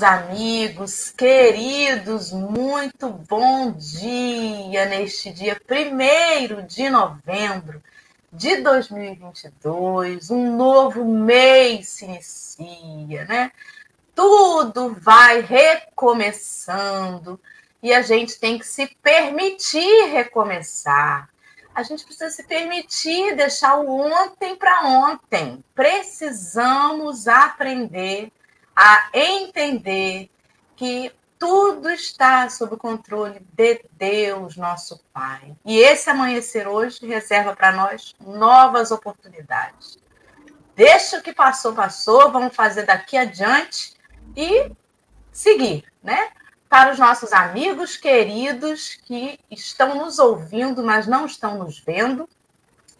meus amigos queridos, muito bom dia neste dia 1 de novembro de 2022. Um novo mês se inicia, né? Tudo vai recomeçando e a gente tem que se permitir recomeçar. A gente precisa se permitir deixar o ontem para ontem. Precisamos aprender a entender que tudo está sob o controle de Deus, nosso Pai. E esse amanhecer hoje reserva para nós novas oportunidades. Deixa o que passou, passou, vamos fazer daqui adiante e seguir, né? Para os nossos amigos queridos que estão nos ouvindo, mas não estão nos vendo,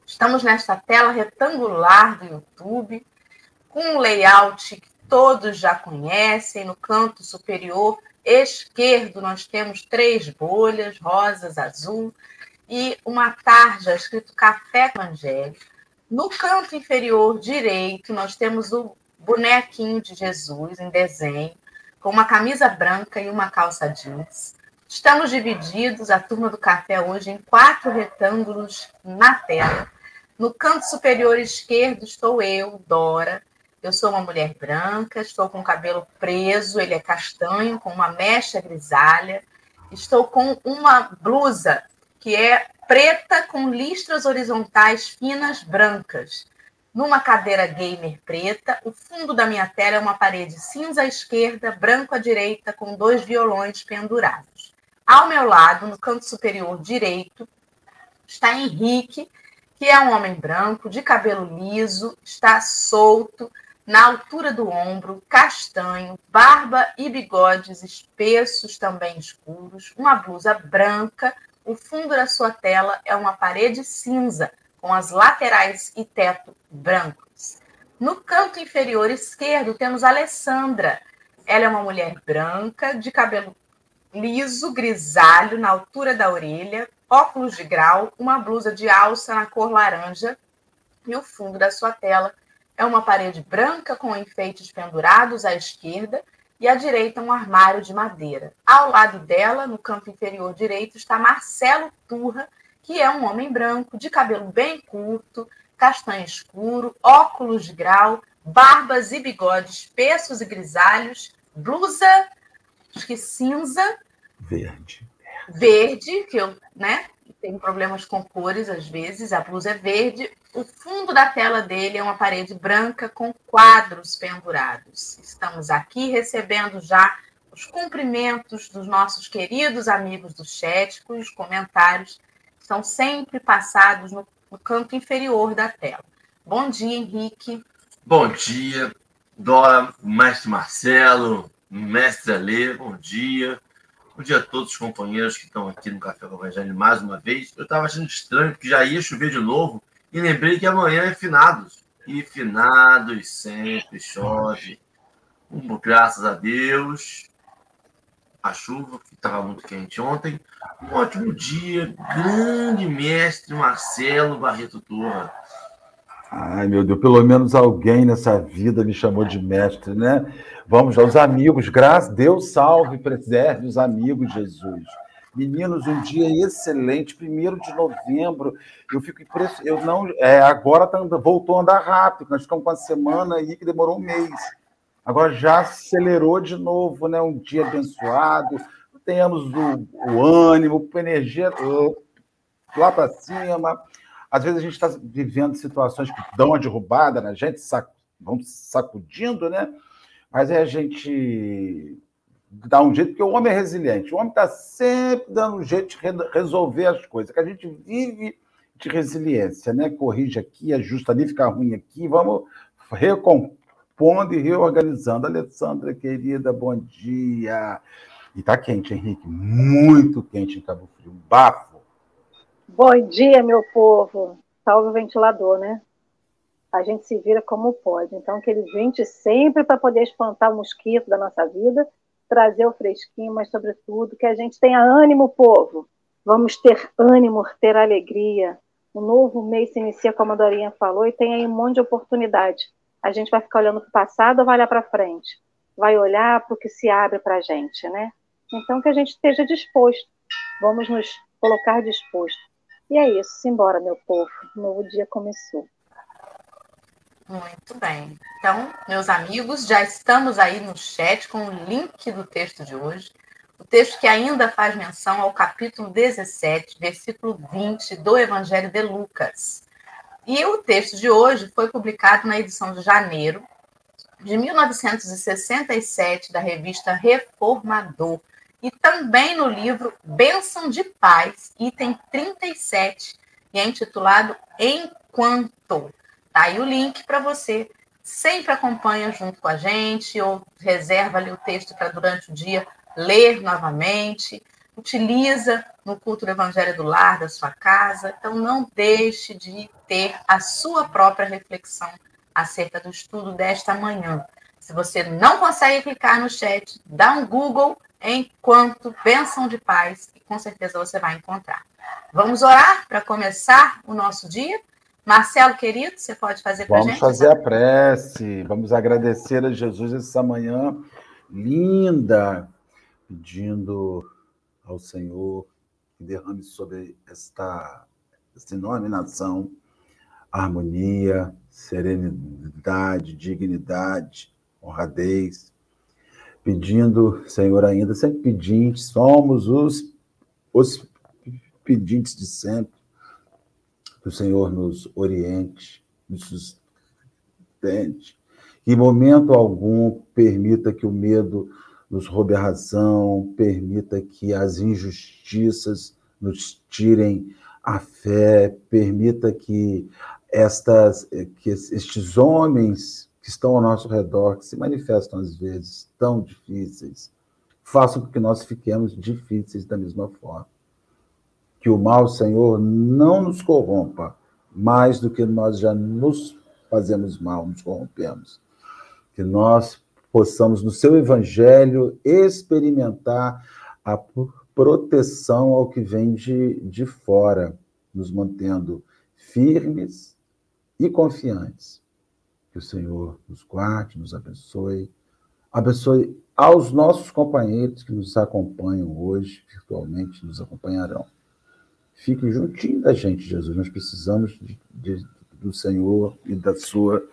estamos nesta tela retangular do YouTube, com um layout todos já conhecem, no canto superior esquerdo, nós temos três bolhas, rosas, azul, e uma tarja escrito Café Evangelho. No canto inferior direito, nós temos o bonequinho de Jesus em desenho, com uma camisa branca e uma calça jeans. Estamos divididos, a turma do café hoje, em quatro retângulos na tela. No canto superior esquerdo estou eu, Dora, eu sou uma mulher branca, estou com o cabelo preso, ele é castanho, com uma mecha grisalha. Estou com uma blusa que é preta com listras horizontais finas brancas. Numa cadeira gamer preta, o fundo da minha tela é uma parede cinza à esquerda, branco à direita, com dois violões pendurados. Ao meu lado, no canto superior direito, está Henrique, que é um homem branco, de cabelo liso, está solto, na altura do ombro, castanho, barba e bigodes espessos, também escuros, uma blusa branca. O fundo da sua tela é uma parede cinza, com as laterais e teto brancos. No canto inferior esquerdo temos Alessandra. Ela é uma mulher branca, de cabelo liso, grisalho, na altura da orelha, óculos de grau, uma blusa de alça na cor laranja e o fundo da sua tela é uma parede branca com enfeites pendurados à esquerda e à direita um armário de madeira. Ao lado dela, no canto inferior direito, está Marcelo Turra, que é um homem branco, de cabelo bem curto, castanho escuro, óculos de grau, barbas e bigodes espessos e grisalhos, blusa, acho que cinza. Verde. Verde, que eu, né? Tenho problemas com cores às vezes, a blusa é verde, o fundo da tela dele é uma parede branca com quadros pendurados. Estamos aqui recebendo já os cumprimentos dos nossos queridos amigos do chat, cujos comentários são sempre passados no, no canto inferior da tela. Bom dia, Henrique. Bom dia, Dora, mestre Marcelo, mestre Alê, bom dia. Bom dia a todos os companheiros que estão aqui no Café com o Evangelho mais uma vez. Eu estava achando estranho, porque já ia chover de novo, e lembrei que amanhã é finados. E finados sempre chove. Um, graças a Deus. A chuva, que estava muito quente ontem. Um ótimo dia. Grande mestre Marcelo Barreto Torra. Ai, meu Deus, pelo menos alguém nessa vida me chamou de mestre, né? Vamos aos amigos, graças, Deus salve, preserve os amigos, Jesus. Meninos, um dia excelente, primeiro de novembro. Eu fico impressionado. Eu não, é, agora tá, voltou a andar rápido. Nós ficamos com uma semana aí que demorou um mês. Agora já acelerou de novo, né? Um dia abençoado. Tenhamos o, o ânimo, a energia lá para cima. Às vezes a gente está vivendo situações que dão uma derrubada na gente, sac, vão sacudindo, né? Mas é a gente dar um jeito, porque o homem é resiliente. O homem está sempre dando um jeito de resolver as coisas, que a gente vive de resiliência, né? Corrige aqui, ajusta ali, fica ruim aqui, vamos recompondo e reorganizando. Alessandra, querida, bom dia. E tá quente, Henrique, muito quente em Cabo Frio, bafo. Bom dia, meu povo. Salve o ventilador, né? A gente se vira como pode. Então, que ele vente sempre para poder espantar o mosquito da nossa vida trazer o fresquinho, mas, sobretudo, que a gente tenha ânimo, povo. Vamos ter ânimo, ter alegria. O novo mês se inicia, como a Dorinha falou, e tem aí um monte de oportunidade. A gente vai ficar olhando para o passado ou vai olhar para frente? vai olhar para o que se abre para a gente, né? Então, que a gente esteja disposto. Vamos nos colocar disposto. E é isso. Simbora, meu povo. O novo dia começou. Muito bem. Então, meus amigos, já estamos aí no chat com o link do texto de hoje. O texto que ainda faz menção ao capítulo 17, versículo 20 do Evangelho de Lucas. E o texto de hoje foi publicado na edição de janeiro de 1967 da revista Reformador e também no livro Bênção de Paz, item 37, e é intitulado Enquanto. Tá aí o link para você. Sempre acompanha junto com a gente ou reserva ali o texto para durante o dia ler novamente. Utiliza no culto do Evangelho do Lar da sua casa. Então, não deixe de ter a sua própria reflexão acerca do estudo desta manhã. Se você não consegue clicar no chat, dá um Google enquanto bênção de paz e com certeza você vai encontrar. Vamos orar para começar o nosso dia? Marcelo, querido, você pode fazer para a gente? Vamos fazer a prece, vamos agradecer a Jesus essa manhã linda, pedindo ao Senhor que derrame sobre esta, esta enorme nação harmonia, serenidade, dignidade, honradez. Pedindo, Senhor, ainda, sempre pedintes, somos os, os pedintes de sempre. Que o Senhor nos oriente, nos sustente, que em momento algum permita que o medo nos roube a razão, permita que as injustiças nos tirem a fé, permita que estas que estes homens que estão ao nosso redor, que se manifestam às vezes tão difíceis, façam com que nós fiquemos difíceis da mesma forma que o mal, Senhor, não nos corrompa mais do que nós já nos fazemos mal, nos corrompemos. Que nós possamos, no seu evangelho, experimentar a proteção ao que vem de, de fora, nos mantendo firmes e confiantes. Que o Senhor nos guarde, nos abençoe, abençoe aos nossos companheiros que nos acompanham hoje, virtualmente nos acompanharão. Fique juntinho da gente, Jesus. Nós precisamos de, de, do Senhor e da sua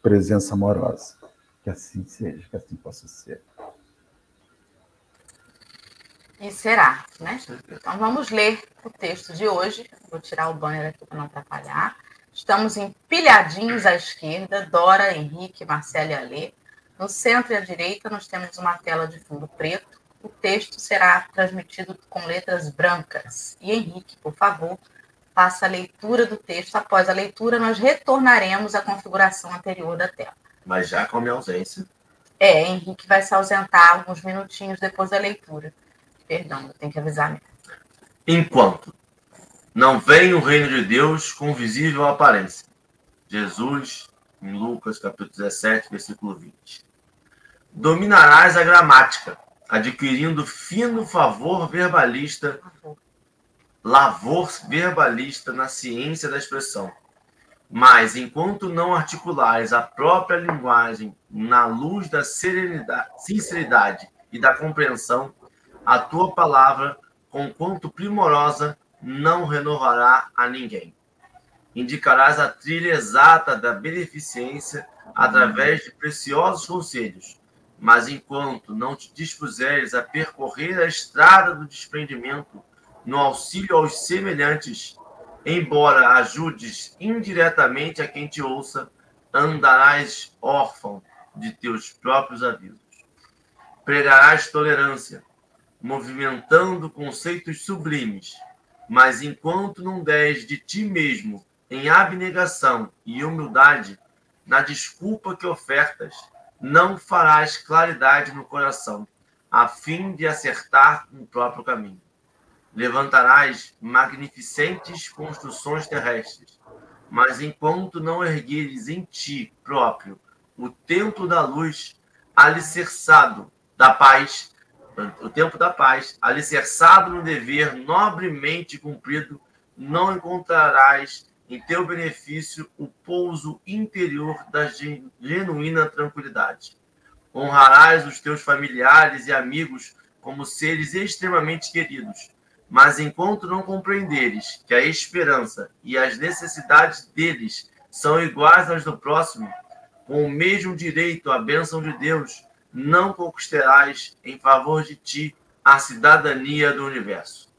presença amorosa. Que assim seja, que assim possa ser. E será, né? Então vamos ler o texto de hoje. Vou tirar o banner aqui para não atrapalhar. Estamos empilhadinhos à esquerda, Dora, Henrique, Marcelo e Alê. No centro e à direita nós temos uma tela de fundo preto o texto será transmitido com letras brancas. E Henrique, por favor, faça a leitura do texto. Após a leitura, nós retornaremos à configuração anterior da tela. Mas já com a minha ausência. É, Henrique vai se ausentar alguns minutinhos depois da leitura. Perdão, eu tenho que avisar mesmo. Enquanto não vem o reino de Deus com visível aparência. Jesus, em Lucas capítulo 17, versículo 20. Dominarás a gramática adquirindo fino favor verbalista, lavor verbalista na ciência da expressão. Mas, enquanto não articulares a própria linguagem na luz da sinceridade e da compreensão, a tua palavra, conquanto primorosa, não renovará a ninguém. Indicarás a trilha exata da beneficência através de preciosos conselhos, mas enquanto não te dispuseres a percorrer a estrada do desprendimento no auxílio aos semelhantes, embora ajudes indiretamente a quem te ouça, andarás órfão de teus próprios avisos. Pregarás tolerância, movimentando conceitos sublimes, mas enquanto não des de ti mesmo em abnegação e humildade, na desculpa que ofertas, não farás claridade no coração, a fim de acertar no próprio caminho. Levantarás magnificentes construções terrestres, mas enquanto não ergueres em ti próprio o templo da luz, alicerçado da paz, o tempo da paz, alicerçado no dever nobremente cumprido, não encontrarás em teu benefício o pouso interior da genuína tranquilidade. Honrarás os teus familiares e amigos como seres extremamente queridos. Mas enquanto não compreenderes que a esperança e as necessidades deles são iguais às do próximo, com o mesmo direito à bênção de Deus, não conquistarás em favor de ti a cidadania do universo.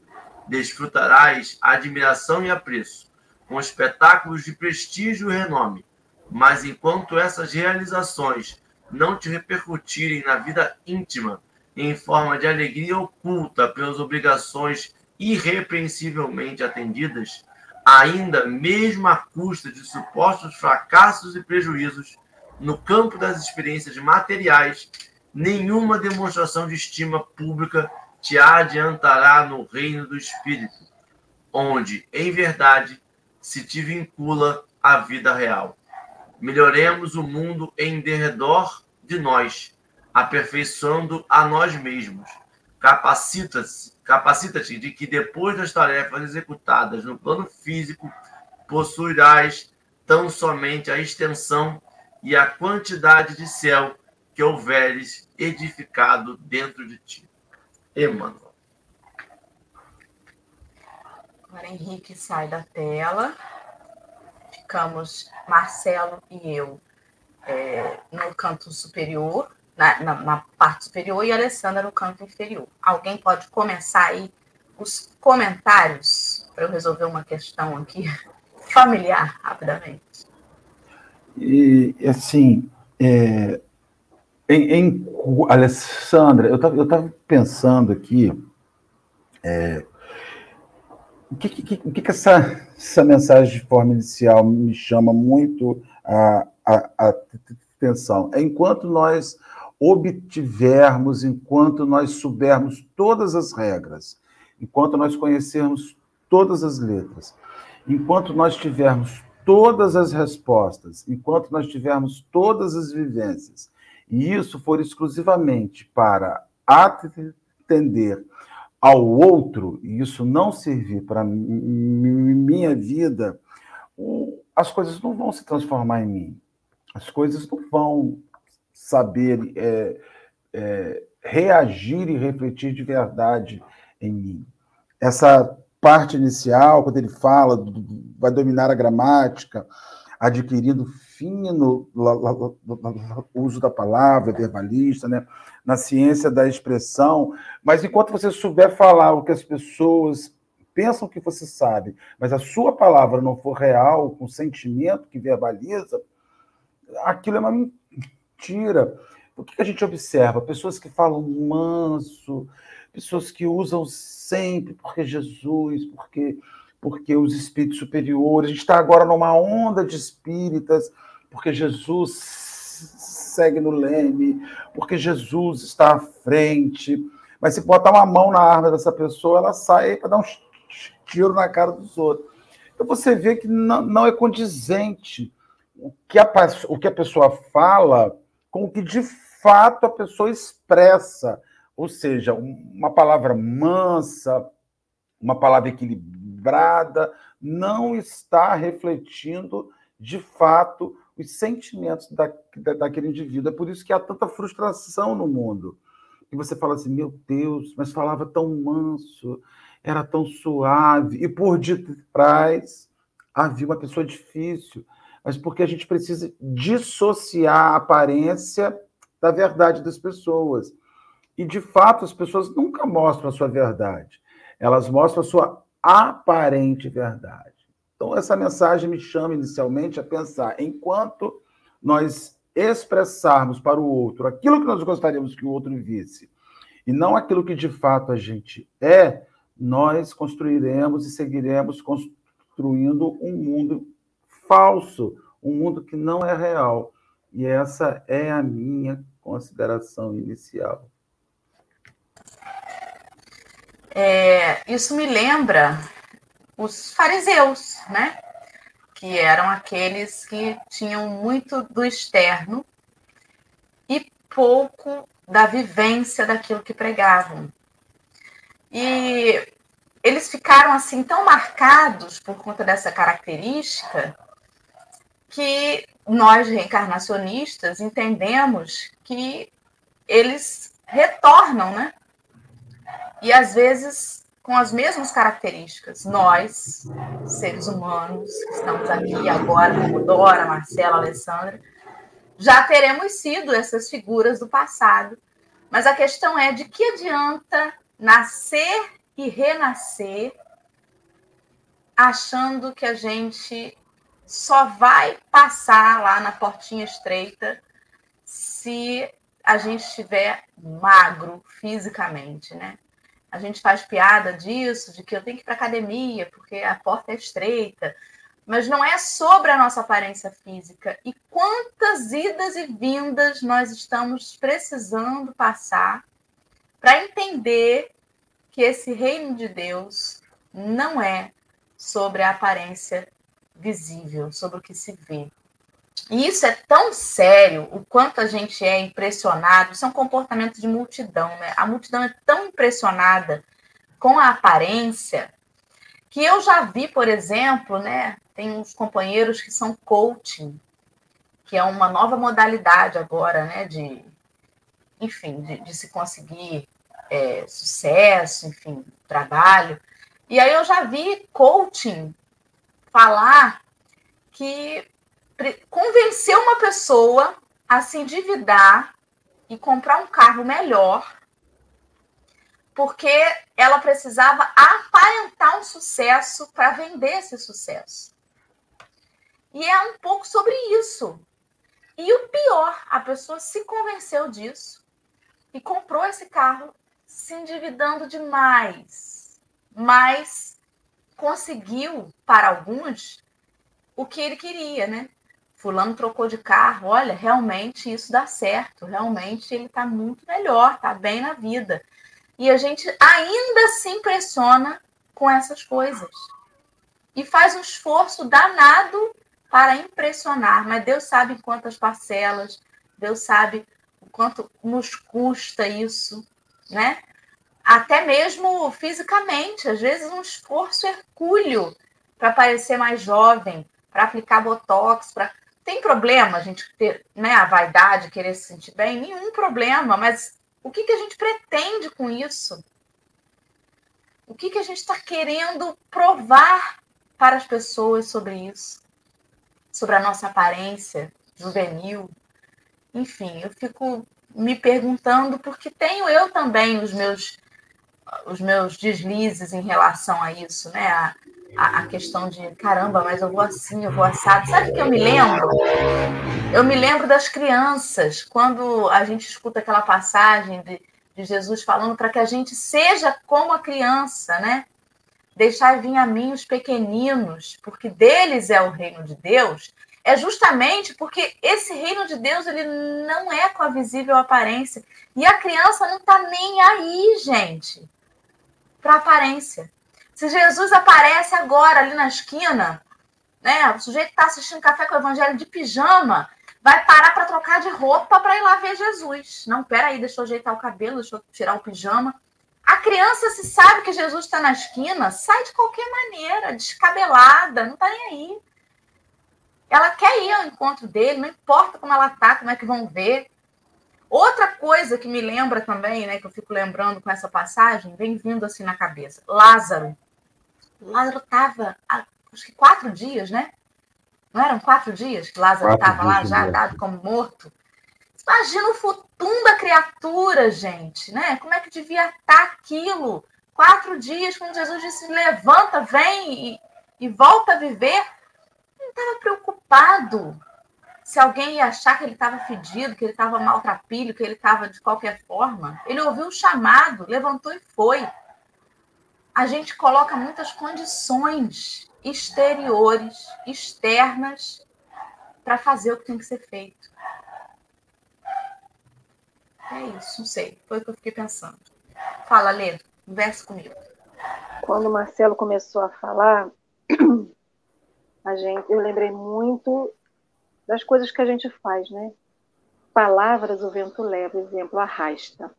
Desfrutarás admiração e apreço, com espetáculos de prestígio e renome, mas enquanto essas realizações não te repercutirem na vida íntima em forma de alegria oculta pelas obrigações irrepreensivelmente atendidas, ainda mesmo à custa de supostos fracassos e prejuízos no campo das experiências materiais, nenhuma demonstração de estima pública te adiantará no reino do espírito, onde, em verdade, se te vincula à vida real. Melhoremos o mundo em derredor de nós, aperfeiçoando a nós mesmos. Capacita-te capacita de que depois das tarefas executadas no plano físico, possuirás tão somente a extensão e a quantidade de céu que houveres edificado dentro de ti. Emmanuel. Agora Henrique sai da tela. Ficamos Marcelo e eu é, no canto superior, na, na, na, parte superior, e a Alessandra no canto inferior. Alguém pode começar aí os comentários para eu resolver uma questão aqui familiar rapidamente. E assim, é, em, em, Alessandra, eu estava eu pensando aqui é, o que, que, que, que essa, essa mensagem de forma inicial me chama muito a, a, a atenção. É enquanto nós obtivermos, enquanto nós soubermos todas as regras, enquanto nós conhecermos todas as letras, enquanto nós tivermos todas as respostas, enquanto nós tivermos todas as vivências, e isso for exclusivamente para atender ao outro, e isso não servir para minha vida, as coisas não vão se transformar em mim. As coisas não vão saber é, é, reagir e refletir de verdade em mim. Essa parte inicial, quando ele fala, vai dominar a gramática, adquirindo fino uso da palavra, verbalista, né? na ciência da expressão, mas enquanto você souber falar o que as pessoas pensam que você sabe, mas a sua palavra não for real, com sentimento que verbaliza, aquilo é uma mentira. O que a gente observa? Pessoas que falam manso, pessoas que usam sempre porque Jesus, porque porque os espíritos superiores, a gente está agora numa onda de espíritas, porque Jesus segue no leme, porque Jesus está à frente. Mas se botar uma mão na arma dessa pessoa, ela sai para dar um tiro na cara dos outros. Então você vê que não, não é condizente o que, a, o que a pessoa fala com o que de fato a pessoa expressa. Ou seja, uma palavra mansa, uma palavra equilibrada, não está refletindo de fato os sentimentos da, da, daquele indivíduo. É por isso que há tanta frustração no mundo. E você fala assim, meu Deus, mas falava tão manso, era tão suave, e por detrás havia uma pessoa difícil, mas porque a gente precisa dissociar a aparência da verdade das pessoas. E, de fato, as pessoas nunca mostram a sua verdade, elas mostram a sua aparente verdade. Então, essa mensagem me chama inicialmente a pensar, enquanto nós expressarmos para o outro aquilo que nós gostaríamos que o outro visse, e não aquilo que de fato a gente é, nós construiremos e seguiremos construindo um mundo falso, um mundo que não é real. E essa é a minha consideração inicial. É, isso me lembra os fariseus, né? Que eram aqueles que tinham muito do externo e pouco da vivência daquilo que pregavam. E eles ficaram assim tão marcados por conta dessa característica que nós reencarnacionistas entendemos que eles retornam, né? E às vezes com as mesmas características. Nós, seres humanos, que estamos aqui agora, como Dora, Marcela, Alessandra, já teremos sido essas figuras do passado. Mas a questão é de que adianta nascer e renascer achando que a gente só vai passar lá na portinha estreita se a gente estiver magro fisicamente, né? A gente faz piada disso, de que eu tenho que ir para academia porque a porta é estreita, mas não é sobre a nossa aparência física. E quantas idas e vindas nós estamos precisando passar para entender que esse reino de Deus não é sobre a aparência visível, sobre o que se vê. E isso é tão sério, o quanto a gente é impressionado, isso é um comportamento de multidão, né? A multidão é tão impressionada com a aparência que eu já vi, por exemplo, né? Tem uns companheiros que são coaching, que é uma nova modalidade agora, né? De, enfim, de, de se conseguir é, sucesso, enfim, trabalho. E aí eu já vi coaching falar que convencer uma pessoa a se endividar e comprar um carro melhor, porque ela precisava aparentar um sucesso para vender esse sucesso. E é um pouco sobre isso. E o pior, a pessoa se convenceu disso e comprou esse carro se endividando demais, mas conseguiu, para alguns, o que ele queria, né? Fulano trocou de carro, olha, realmente isso dá certo, realmente ele está muito melhor, está bem na vida. E a gente ainda se impressiona com essas coisas. E faz um esforço danado para impressionar, mas Deus sabe quantas parcelas, Deus sabe o quanto nos custa isso, né? Até mesmo fisicamente, às vezes um esforço hercúleo para parecer mais jovem, para aplicar botox, para tem problema a gente ter né, a vaidade, querer se sentir bem? Nenhum problema, mas o que, que a gente pretende com isso? O que, que a gente está querendo provar para as pessoas sobre isso? Sobre a nossa aparência juvenil? Enfim, eu fico me perguntando, porque tenho eu também os meus, os meus deslizes em relação a isso, né? A, a, a, questão de caramba, mas eu vou assim, eu vou assado. Sabe o que eu me lembro? Eu me lembro das crianças, quando a gente escuta aquela passagem de, de Jesus falando para que a gente seja como a criança, né? Deixar vir a mim os pequeninos, porque deles é o reino de Deus. É justamente porque esse reino de Deus ele não é com a visível aparência. E a criança não está nem aí, gente, para aparência. Se Jesus aparece agora ali na esquina, né? O sujeito está assistindo café com o evangelho de pijama, vai parar para trocar de roupa para ir lá ver Jesus. Não, peraí, deixa eu ajeitar o cabelo, deixa eu tirar o pijama. A criança, se sabe que Jesus está na esquina, sai de qualquer maneira, descabelada, não está nem aí. Ela quer ir ao encontro dele, não importa como ela está, como é que vão ver. Outra coisa que me lembra também, né, que eu fico lembrando com essa passagem, vem vindo assim na cabeça. Lázaro. Lázaro estava, acho que quatro dias, né? Não eram quatro dias que Lázaro estava lá já dado como morto? Imagina o futum da criatura, gente, né? Como é que devia estar aquilo? Quatro dias, quando Jesus disse: levanta, vem e, e volta a viver. Ele estava preocupado se alguém ia achar que ele estava fedido, que ele estava maltrapilho, que ele estava de qualquer forma. Ele ouviu o chamado, levantou e foi a gente coloca muitas condições exteriores, externas, para fazer o que tem que ser feito. É isso, não sei. Foi o que eu fiquei pensando. Fala, Lê, converse comigo. Quando o Marcelo começou a falar, a gente, eu lembrei muito das coisas que a gente faz, né? Palavras o vento leva, exemplo, arrasta.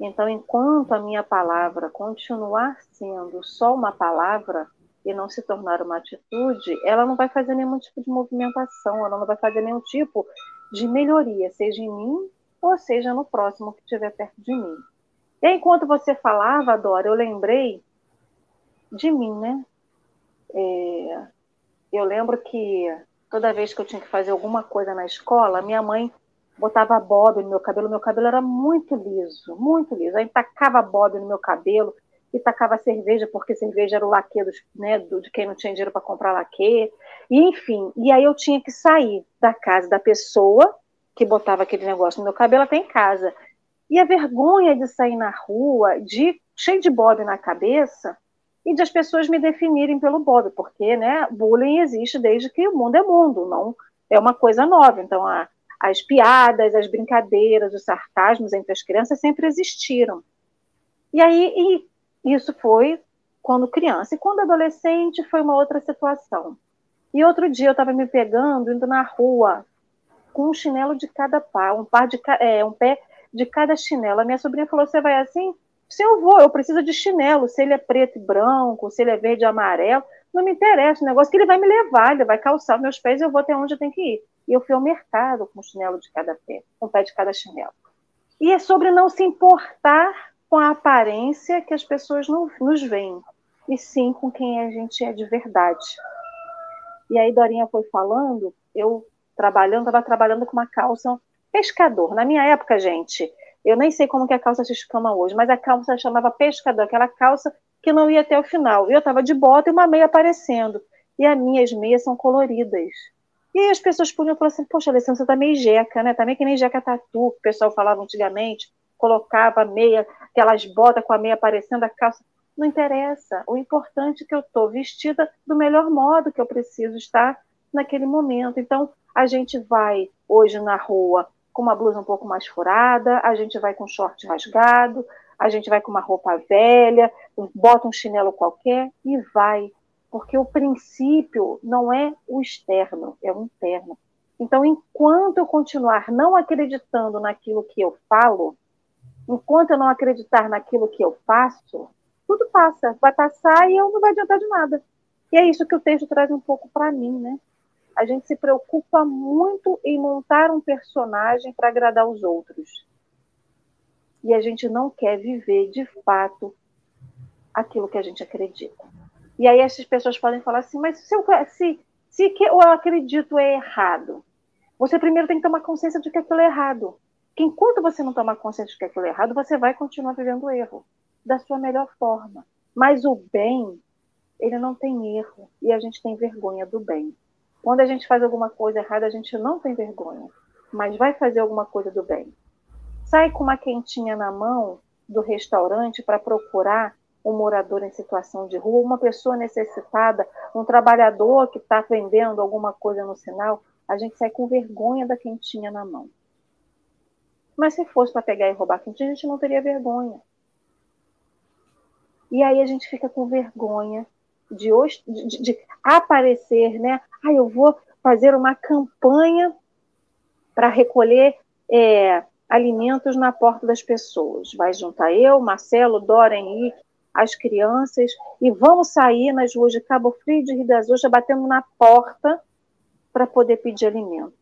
Então, enquanto a minha palavra continuar sendo só uma palavra e não se tornar uma atitude, ela não vai fazer nenhum tipo de movimentação, ela não vai fazer nenhum tipo de melhoria, seja em mim ou seja no próximo que estiver perto de mim. E enquanto você falava, Dora, eu lembrei de mim, né? É, eu lembro que toda vez que eu tinha que fazer alguma coisa na escola, minha mãe botava bob no meu cabelo, meu cabelo era muito liso, muito liso. Aí tacava bob no meu cabelo e tacava cerveja, porque cerveja era o laque dos, né, do, de quem não tinha dinheiro para comprar laque. E, enfim, e aí eu tinha que sair da casa da pessoa que botava aquele negócio no meu cabelo até em casa. E a vergonha de sair na rua, de cheio de bob na cabeça, e de as pessoas me definirem pelo bob, porque né, bullying existe desde que o mundo é mundo, não é uma coisa nova. Então, a, as piadas, as brincadeiras, os sarcasmos entre as crianças sempre existiram. E aí, e isso foi quando criança. E quando adolescente, foi uma outra situação. E outro dia eu estava me pegando, indo na rua, com um chinelo de cada pá, um par de é, um pé de cada chinelo. A minha sobrinha falou: Você vai assim? Se eu vou, eu preciso de chinelo, se ele é preto e branco, se ele é verde e amarelo, não me interessa, o negócio é que ele vai me levar, ele vai calçar meus pés e eu vou até onde eu tenho que ir. E eu fui ao mercado com o chinelo de cada pé, com o pé de cada chinelo. E é sobre não se importar com a aparência que as pessoas não, nos veem, e sim com quem a gente é de verdade. E aí Dorinha foi falando, eu trabalhando, estava trabalhando com uma calça pescador. Na minha época, gente, eu nem sei como que a calça se chama hoje, mas a calça chamava pescador, aquela calça que não ia até o final. Eu estava de bota e uma meia aparecendo. E as minhas meias são coloridas. E aí as pessoas podiam falar assim, poxa, Alessandra, você tá meio jeca, né? Também tá que nem jeca tatu, que o pessoal falava antigamente, colocava a meia, aquelas botas com a meia aparecendo, a calça. Não interessa. O importante é que eu estou vestida do melhor modo que eu preciso estar naquele momento. Então, a gente vai hoje na rua com uma blusa um pouco mais furada, a gente vai com short rasgado, a gente vai com uma roupa velha, bota um chinelo qualquer e vai. Porque o princípio não é o externo, é o interno. Então, enquanto eu continuar não acreditando naquilo que eu falo, enquanto eu não acreditar naquilo que eu faço, tudo passa, vai passar e eu não vai adiantar de nada. E é isso que o texto traz um pouco para mim, né? a gente se preocupa muito em montar um personagem para agradar os outros. E a gente não quer viver de fato aquilo que a gente acredita. E aí essas pessoas podem falar assim, mas se, eu, se, se que eu acredito é errado, você primeiro tem que tomar consciência de que aquilo é errado. Que enquanto você não tomar consciência de que aquilo é errado, você vai continuar vivendo o erro da sua melhor forma. Mas o bem, ele não tem erro e a gente tem vergonha do bem. Quando a gente faz alguma coisa errada, a gente não tem vergonha, mas vai fazer alguma coisa do bem. Sai com uma quentinha na mão do restaurante para procurar um morador em situação de rua, uma pessoa necessitada, um trabalhador que está vendendo alguma coisa no sinal, a gente sai com vergonha da quentinha na mão. Mas se fosse para pegar e roubar a quentinha, a gente não teria vergonha. E aí a gente fica com vergonha de, de, de aparecer, né? Ah, eu vou fazer uma campanha para recolher é, alimentos na porta das pessoas. Vai juntar eu, Marcelo, Dora, Henrique, as crianças e vamos sair nas ruas de Cabo Frio e de Rio das Ostras batendo na porta para poder pedir alimento.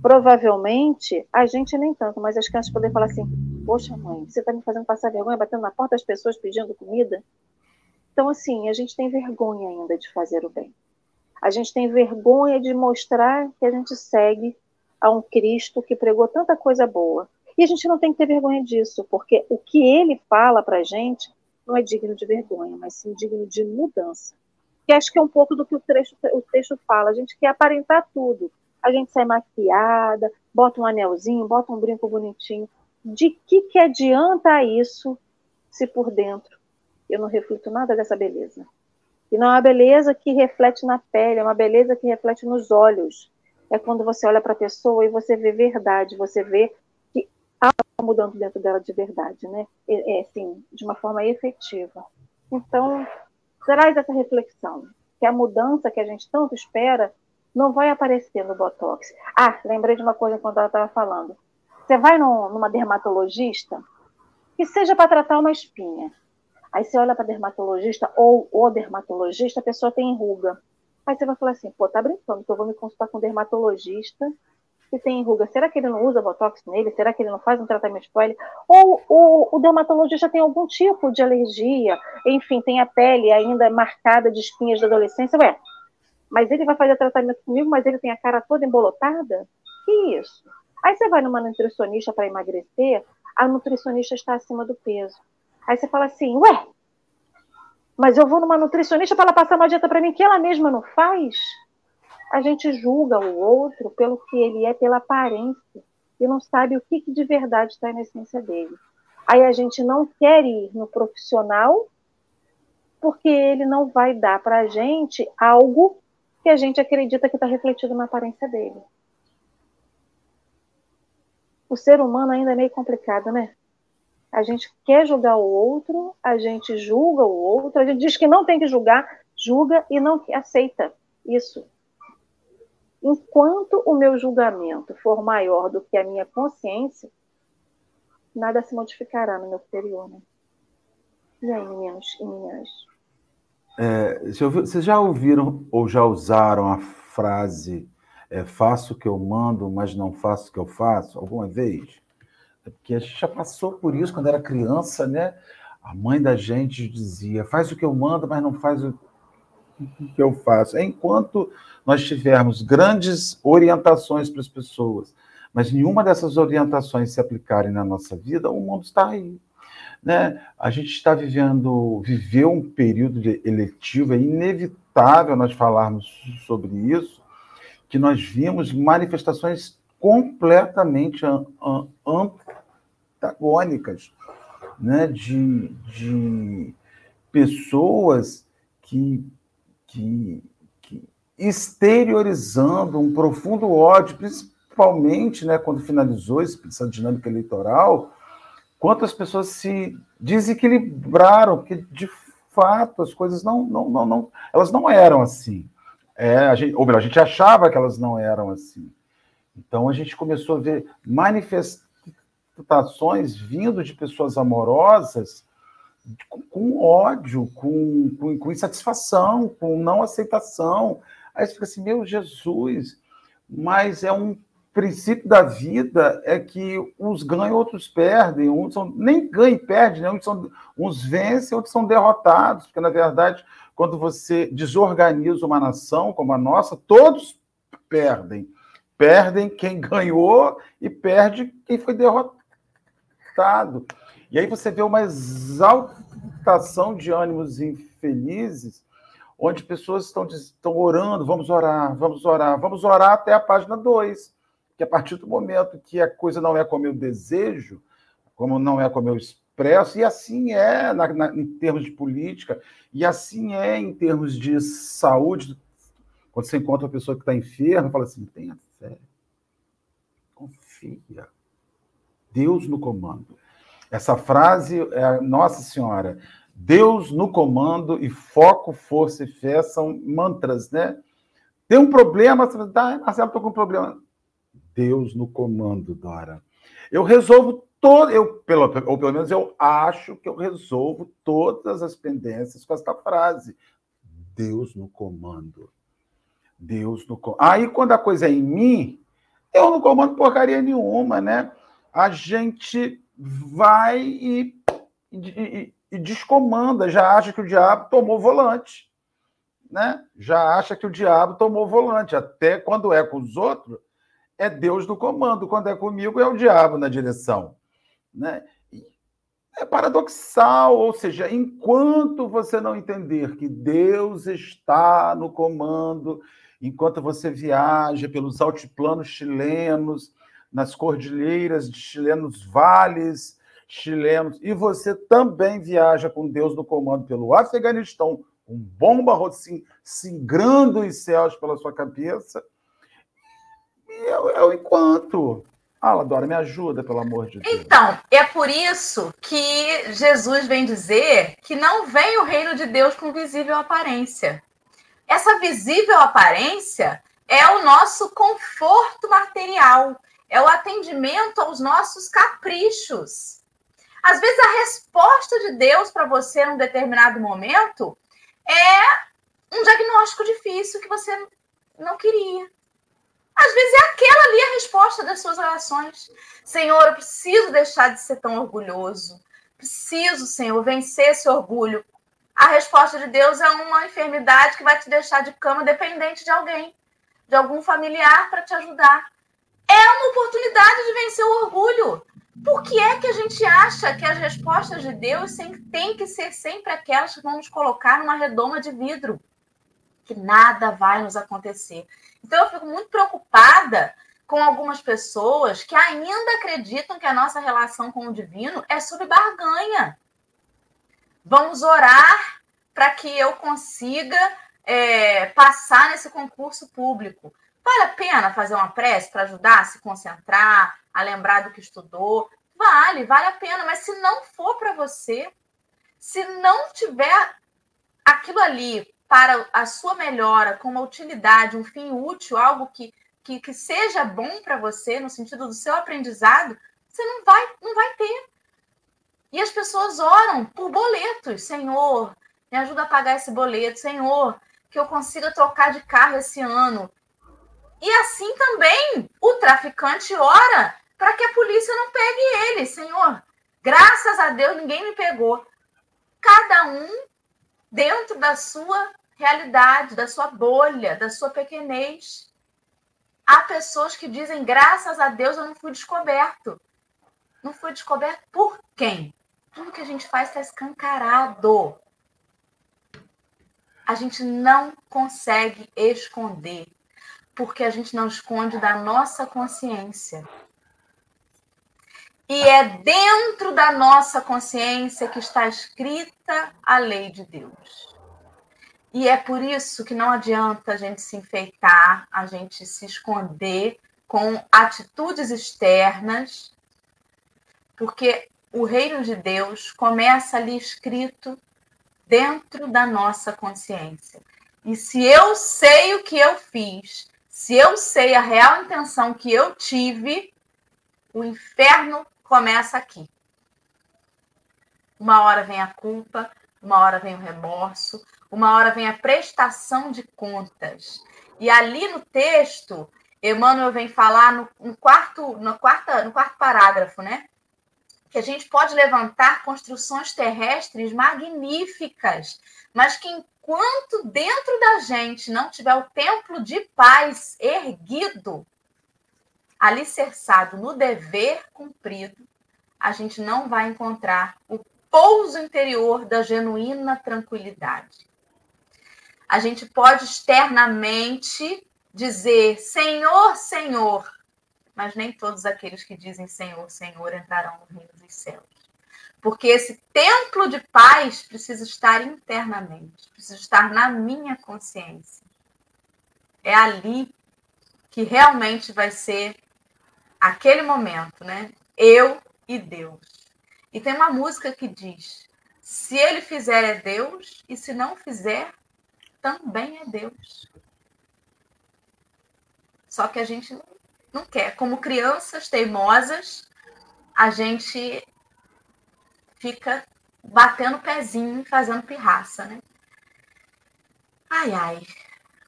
Provavelmente, a gente nem tanto, mas as crianças podem falar assim: Poxa, mãe, você está me fazendo passar vergonha batendo na porta das pessoas pedindo comida? Então, assim, a gente tem vergonha ainda de fazer o bem. A gente tem vergonha de mostrar que a gente segue a um Cristo que pregou tanta coisa boa. E a gente não tem que ter vergonha disso, porque o que ele fala para a gente não é digno de vergonha, mas sim digno de mudança. Que acho que é um pouco do que o texto, o texto fala. A gente quer aparentar tudo. A gente sai maquiada, bota um anelzinho, bota um brinco bonitinho. De que, que adianta isso se por dentro eu não reflito nada dessa beleza. E não é uma beleza que reflete na pele, é uma beleza que reflete nos olhos. É quando você olha para a pessoa e você vê verdade, você vê algo mudando dentro dela de verdade, né? É, assim, de uma forma efetiva. Então, traz essa reflexão, que a mudança que a gente tanto espera não vai aparecer no Botox. Ah, lembrei de uma coisa quando ela estava falando. Você vai numa dermatologista, que seja para tratar uma espinha. Aí você olha para dermatologista ou o dermatologista, a pessoa tem ruga. Aí você vai falar assim, pô, tá brincando que eu vou me consultar com dermatologista que tem ruga, será que ele não usa botox nele? Será que ele não faz um tratamento de pele? Ou o, o dermatologista tem algum tipo de alergia? Enfim, tem a pele ainda marcada de espinhas da adolescência? Ué, mas ele vai fazer tratamento comigo, mas ele tem a cara toda embolotada? Que isso? Aí você vai numa nutricionista para emagrecer, a nutricionista está acima do peso. Aí você fala assim, ué, mas eu vou numa nutricionista para ela passar uma dieta para mim que ela mesma não faz? A gente julga o outro pelo que ele é, pela aparência, e não sabe o que, que de verdade está na essência dele. Aí a gente não quer ir no profissional porque ele não vai dar para a gente algo que a gente acredita que está refletido na aparência dele. O ser humano ainda é meio complicado, né? A gente quer julgar o outro, a gente julga o outro, a gente diz que não tem que julgar, julga e não aceita isso. Enquanto o meu julgamento for maior do que a minha consciência, nada se modificará no meu exterior. Né? E aí, meninos e meninas? É, vocês já ouviram ou já usaram a frase é, faço o que eu mando, mas não faço o que eu faço, alguma vez? É porque a gente já passou por isso quando era criança, né? A mãe da gente dizia: faz o que eu mando, mas não faz o que eu faço. Enquanto nós tivermos grandes orientações para as pessoas, mas nenhuma dessas orientações se aplicarem na nossa vida, o mundo está aí. Né? A gente está vivendo, viveu um período eletivo, é inevitável nós falarmos sobre isso, que nós vimos manifestações completamente antagônicas, né? de, de pessoas que, que, que exteriorizando um profundo ódio, principalmente né, quando finalizou essa dinâmica eleitoral, quantas pessoas se desequilibraram, porque de fato as coisas não, não, não, não elas não eram assim. É, a gente, ou melhor, a gente achava que elas não eram assim. Então a gente começou a ver manifestações vindo de pessoas amorosas com, com ódio, com, com, com, insatisfação, com não aceitação. Aí você fica assim, meu Jesus, mas é um princípio da vida é que uns ganham, outros perdem, uns são, nem ganham e perdem, né? uns, são, uns vencem, outros são derrotados, porque na verdade quando você desorganiza uma nação como a nossa, todos perdem. Perdem quem ganhou e perde quem foi derrotado. E aí você vê uma exaltação de ânimos infelizes, onde pessoas estão, estão orando, vamos orar, vamos orar, vamos orar até a página 2. Que a partir do momento que a coisa não é como eu desejo, como não é como eu expresso, e assim é na, na, em termos de política, e assim é em termos de saúde. Quando você encontra uma pessoa que está enferma, fala assim: tenha fé, confia, Deus no comando. Essa frase é Nossa Senhora, Deus no comando e foco, força e fé são mantras, né? Tem um problema, você tá, Marcelo, estou com um problema. Deus no comando, Dora. Eu resolvo todo, eu, pelo, ou pelo menos eu acho que eu resolvo todas as pendências com esta frase. Deus no comando. Deus no comando. Aí, quando a coisa é em mim, eu não comando porcaria nenhuma, né? A gente vai e, e, e descomanda, já acha que o diabo tomou volante. Né? Já acha que o diabo tomou volante. Até quando é com os outros, é Deus no comando. Quando é comigo, é o diabo na direção. Né? É paradoxal, ou seja, enquanto você não entender que Deus está no comando, enquanto você viaja pelos altiplanos chilenos, nas cordilheiras de chilenos vales chilenos, e você também viaja com Deus no comando pelo Afeganistão, um bomba assim, singrando os céus pela sua cabeça, e é o enquanto. Fala, Dora, me ajuda, pelo amor de Deus. Então, é por isso que Jesus vem dizer que não vem o reino de Deus com visível aparência. Essa visível aparência é o nosso conforto material, é o atendimento aos nossos caprichos. Às vezes, a resposta de Deus para você num determinado momento é um diagnóstico difícil que você não queria. Às vezes é aquela ali a resposta das suas orações. Senhor, eu preciso deixar de ser tão orgulhoso. Preciso, Senhor, vencer esse orgulho. A resposta de Deus é uma enfermidade que vai te deixar de cama dependente de alguém, de algum familiar para te ajudar. É uma oportunidade de vencer o orgulho. Por que é que a gente acha que as respostas de Deus têm que ser sempre aquelas que vão nos colocar numa redoma de vidro? Que nada vai nos acontecer. Então, eu fico muito preocupada com algumas pessoas que ainda acreditam que a nossa relação com o divino é sobre barganha. Vamos orar para que eu consiga é, passar nesse concurso público. Vale a pena fazer uma prece para ajudar a se concentrar, a lembrar do que estudou? Vale, vale a pena, mas se não for para você, se não tiver aquilo ali para a sua melhora, com uma utilidade, um fim útil, algo que, que, que seja bom para você, no sentido do seu aprendizado, você não vai, não vai ter. E as pessoas oram por boletos. Senhor, me ajuda a pagar esse boleto. Senhor, que eu consiga trocar de carro esse ano. E assim também o traficante ora para que a polícia não pegue ele. Senhor, graças a Deus ninguém me pegou. Cada um dentro da sua realidade, da sua bolha, da sua pequenez. Há pessoas que dizem, graças a Deus eu não fui descoberto. Não fui descoberto por quem? Tudo que a gente faz está escancarado. A gente não consegue esconder, porque a gente não esconde da nossa consciência. E é dentro da nossa consciência que está escrita a lei de Deus. E é por isso que não adianta a gente se enfeitar, a gente se esconder com atitudes externas, porque o reino de Deus começa ali escrito dentro da nossa consciência. E se eu sei o que eu fiz, se eu sei a real intenção que eu tive, o inferno começa aqui. Uma hora vem a culpa, uma hora vem o remorso, uma hora vem a prestação de contas. E ali no texto, Emmanuel vem falar no, no quarto, no, quarta, no quarto parágrafo, né? Que a gente pode levantar construções terrestres magníficas, mas que enquanto dentro da gente não tiver o templo de paz erguido, alicerçado no dever cumprido, a gente não vai encontrar o pouso interior da genuína tranquilidade. A gente pode externamente dizer Senhor, Senhor, mas nem todos aqueles que dizem Senhor, Senhor entrarão no reino dos céus. Porque esse templo de paz precisa estar internamente, precisa estar na minha consciência. É ali que realmente vai ser aquele momento, né? Eu e Deus. E tem uma música que diz: se ele fizer é Deus, e se não fizer, também é Deus. Só que a gente não quer. Como crianças teimosas, a gente fica batendo pezinho, fazendo pirraça, né? Ai, ai.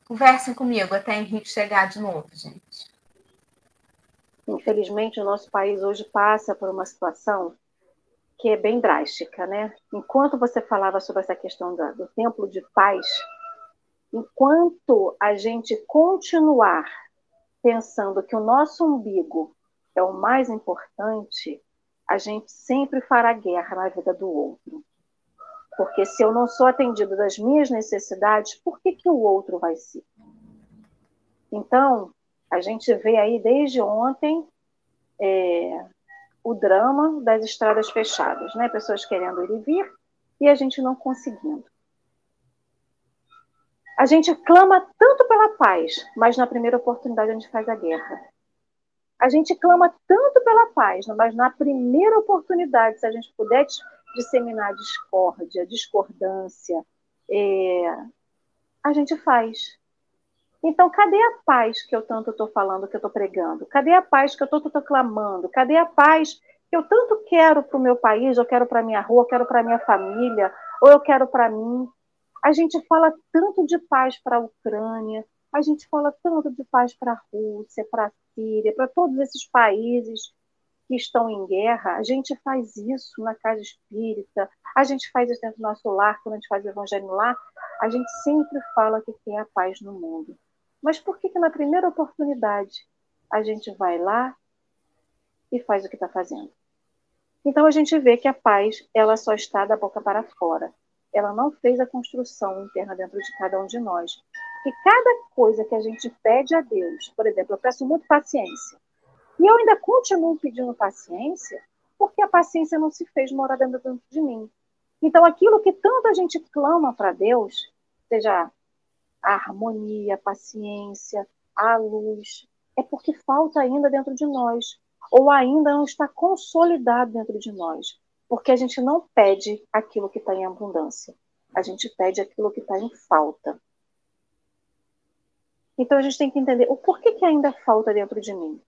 Conversem comigo até Henrique chegar de novo, gente. Infelizmente, o nosso país hoje passa por uma situação que é bem drástica, né? Enquanto você falava sobre essa questão do, templo de paz, enquanto a gente continuar pensando que o nosso umbigo é o mais importante, a gente sempre fará guerra na vida do outro. Porque se eu não sou atendido das minhas necessidades, por que, que o outro vai ser? Então, a gente vê aí desde ontem é, o drama das estradas fechadas, né? Pessoas querendo ir e vir e a gente não conseguindo. A gente clama tanto pela paz, mas na primeira oportunidade a gente faz a guerra. A gente clama tanto pela paz, mas na primeira oportunidade, se a gente puder disseminar discórdia, discordância, é, a gente faz. Então, cadê a paz que eu tanto estou falando, que eu estou pregando? Cadê a paz que eu tanto estou clamando? Cadê a paz que eu tanto quero para o meu país, eu quero para a minha rua, eu quero para a minha família, ou eu quero para mim? A gente fala tanto de paz para a Ucrânia, A gente fala tanto de paz para a Rússia, para a Síria, para todos esses países que estão em guerra. A gente faz isso na casa espírita, a gente faz isso dentro do nosso lar, quando a gente faz o evangelho lá. A gente sempre fala que quer a paz no mundo. Mas por que, que na primeira oportunidade a gente vai lá e faz o que está fazendo? Então a gente vê que a paz ela só está da boca para fora. Ela não fez a construção interna dentro de cada um de nós. Porque cada coisa que a gente pede a Deus, por exemplo, eu peço muito paciência. E eu ainda continuo pedindo paciência, porque a paciência não se fez morar dentro de mim. Então, aquilo que tanto a gente clama para Deus, seja a harmonia, a paciência, a luz, é porque falta ainda dentro de nós, ou ainda não está consolidado dentro de nós, porque a gente não pede aquilo que está em abundância, a gente pede aquilo que está em falta. Então a gente tem que entender o porquê que ainda falta dentro de mim.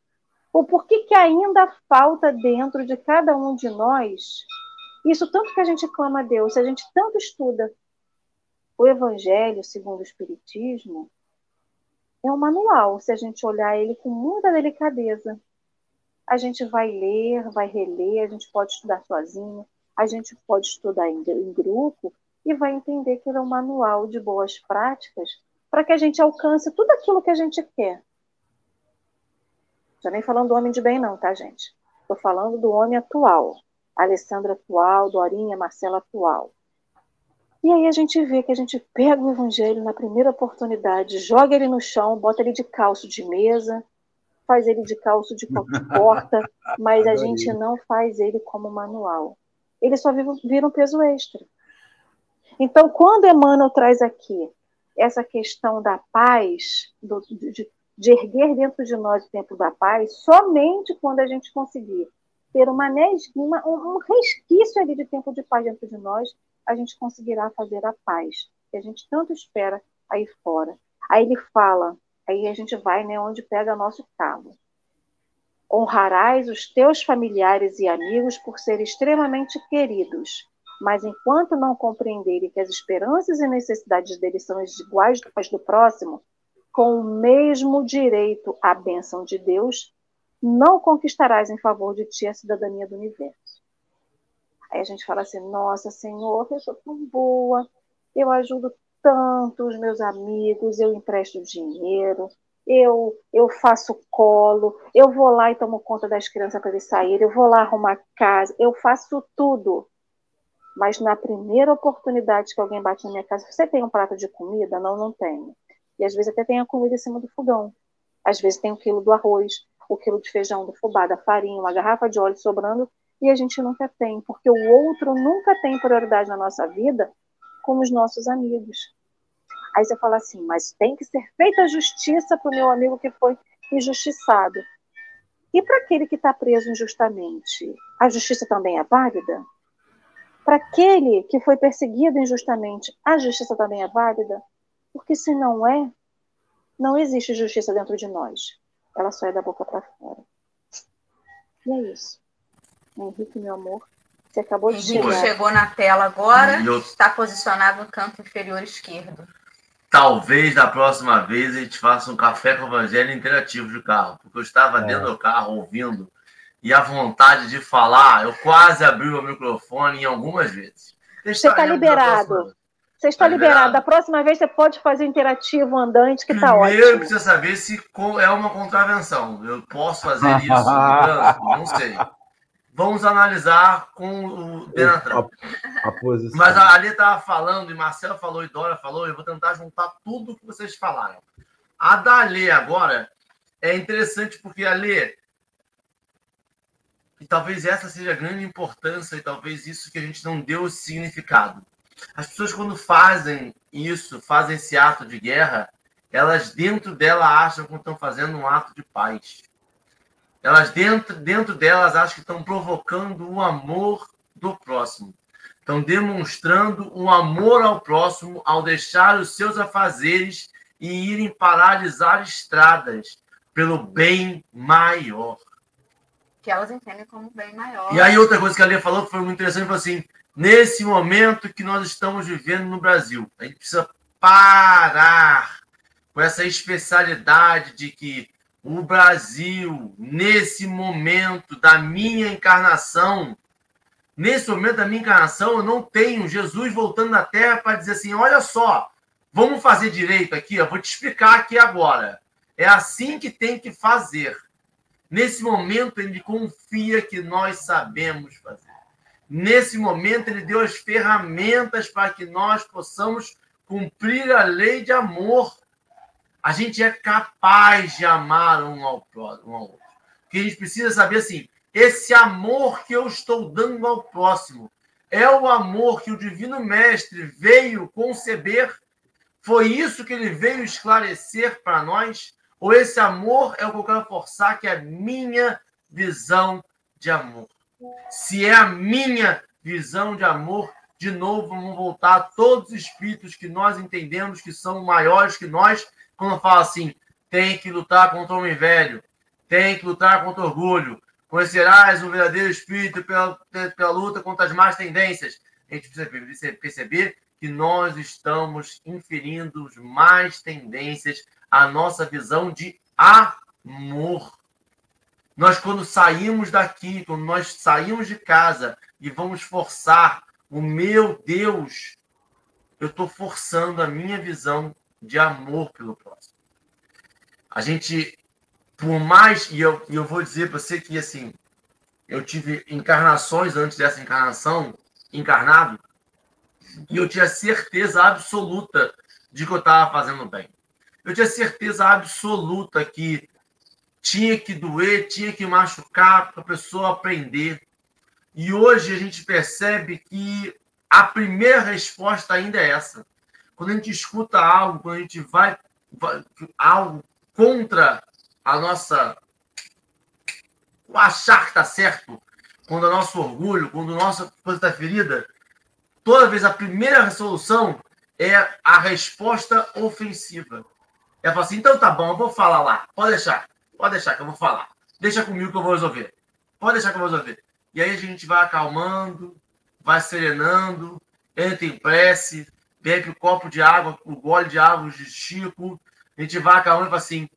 O porquê que ainda falta dentro de cada um de nós. Isso tanto que a gente clama a Deus, a gente tanto estuda o Evangelho segundo o Espiritismo, é um manual, se a gente olhar ele com muita delicadeza. A gente vai ler, vai reler, a gente pode estudar sozinho, a gente pode estudar em, em grupo e vai entender que ele é um manual de boas práticas para que a gente alcance tudo aquilo que a gente quer. Já nem falando do homem de bem, não, tá, gente? Estou falando do homem atual. Alessandra atual, Dorinha, Marcela atual. E aí a gente vê que a gente pega o evangelho na primeira oportunidade, joga ele no chão, bota ele de calço de mesa, faz ele de calço de porta, mas a gente não faz ele como manual. Ele só vira um peso extra. Então, quando Emmanuel traz aqui essa questão da paz, do, de, de erguer dentro de nós o tempo da paz, somente quando a gente conseguir ter uma, uma, um resquício ali de tempo de paz dentro de nós, a gente conseguirá fazer a paz que a gente tanto espera aí fora. Aí ele fala, aí a gente vai né, onde pega nosso carro. Honrarás os teus familiares e amigos por serem extremamente queridos mas enquanto não compreenderem que as esperanças e necessidades deles são iguais às do próximo, com o mesmo direito à bênção de Deus, não conquistarás em favor de ti a cidadania do universo. Aí a gente fala assim: Nossa, Senhor, eu sou tão boa, eu ajudo tanto os meus amigos, eu empresto dinheiro, eu, eu faço colo, eu vou lá e tomo conta das crianças para eles saírem, eu vou lá arrumar casa, eu faço tudo. Mas na primeira oportunidade que alguém bate na minha casa, você tem um prato de comida? Não, não tenho. E às vezes até tem a comida em cima do fogão. Às vezes tem um quilo do arroz, o quilo de feijão, do fubá, da farinha, uma garrafa de óleo sobrando e a gente nunca tem, porque o outro nunca tem prioridade na nossa vida como os nossos amigos. Aí você fala assim, mas tem que ser feita justiça para o meu amigo que foi injustiçado. E para aquele que está preso injustamente, a justiça também é válida? Para aquele que foi perseguido injustamente, a justiça também é válida? Porque se não é, não existe justiça dentro de nós. Ela só é da boca para fora. E é isso. Henrique, meu amor, você acabou de Henrique chegar. chegou na tela agora, eu... está posicionado no canto inferior esquerdo. Talvez da próxima vez a gente faça um café com o evangelho interativo de carro, porque eu estava é. dentro do carro ouvindo e a vontade de falar, eu quase abri o microfone em algumas vezes. Você está liberado. Você está tá liberado. liberado. Da próxima vez você pode fazer interativo andante, que está ótimo. Primeiro precisa saber se é uma contravenção. Eu posso fazer isso Não sei. Vamos analisar com o Denatran. A, a posição. Mas a Ali estava falando, e Marcelo falou, e Dora falou, eu vou tentar juntar tudo que vocês falaram. A da Alê agora é interessante porque a Alê e talvez essa seja a grande importância e talvez isso que a gente não deu significado. As pessoas, quando fazem isso, fazem esse ato de guerra, elas dentro dela acham que estão fazendo um ato de paz. Elas dentro, dentro delas acham que estão provocando o amor do próximo. Estão demonstrando um amor ao próximo ao deixar os seus afazeres e irem paralisar estradas pelo bem maior que elas entendem como bem maior. E aí outra coisa que a Lia falou que foi muito interessante, foi assim, nesse momento que nós estamos vivendo no Brasil, a gente precisa parar com essa especialidade de que o Brasil, nesse momento da minha encarnação, nesse momento da minha encarnação, eu não tenho Jesus voltando na Terra para dizer assim: olha só, vamos fazer direito aqui, eu vou te explicar aqui agora. É assim que tem que fazer. Nesse momento, ele confia que nós sabemos fazer. Nesse momento, ele deu as ferramentas para que nós possamos cumprir a lei de amor. A gente é capaz de amar um ao, um ao outro. A gente precisa saber assim, esse amor que eu estou dando ao próximo é o amor que o Divino Mestre veio conceber? Foi isso que ele veio esclarecer para nós? Ou esse amor é o que eu quero forçar, que é a minha visão de amor? Se é a minha visão de amor, de novo vamos voltar a todos os espíritos que nós entendemos que são maiores que nós, quando fala assim, tem que lutar contra o homem velho, tem que lutar contra o orgulho, Conhecerás o verdadeiro espírito pela, pela luta contra as más tendências. A gente precisa perceber que nós estamos inferindo mais tendências à nossa visão de amor. Nós, quando saímos daqui, quando nós saímos de casa e vamos forçar o meu Deus, eu estou forçando a minha visão de amor pelo próximo. A gente por mais, e eu, eu vou dizer para você que assim, eu tive encarnações antes dessa encarnação, encarnado, e eu tinha certeza absoluta de que eu estava fazendo bem. Eu tinha certeza absoluta que tinha que doer, tinha que machucar para a pessoa aprender. E hoje a gente percebe que a primeira resposta ainda é essa. Quando a gente escuta algo, quando a gente vai, vai algo contra a nossa o achar que está certo, quando o nosso orgulho, quando a nossa coisa está ferida, toda vez a primeira resolução é a resposta ofensiva. É falar assim, então tá bom, eu vou falar lá. Pode deixar, pode deixar que eu vou falar. Deixa comigo que eu vou resolver. Pode deixar que eu vou resolver. E aí a gente vai acalmando, vai serenando, entra em prece, bebe o copo de água, o gole de água de Chico, a gente vai acalmando e fala assim,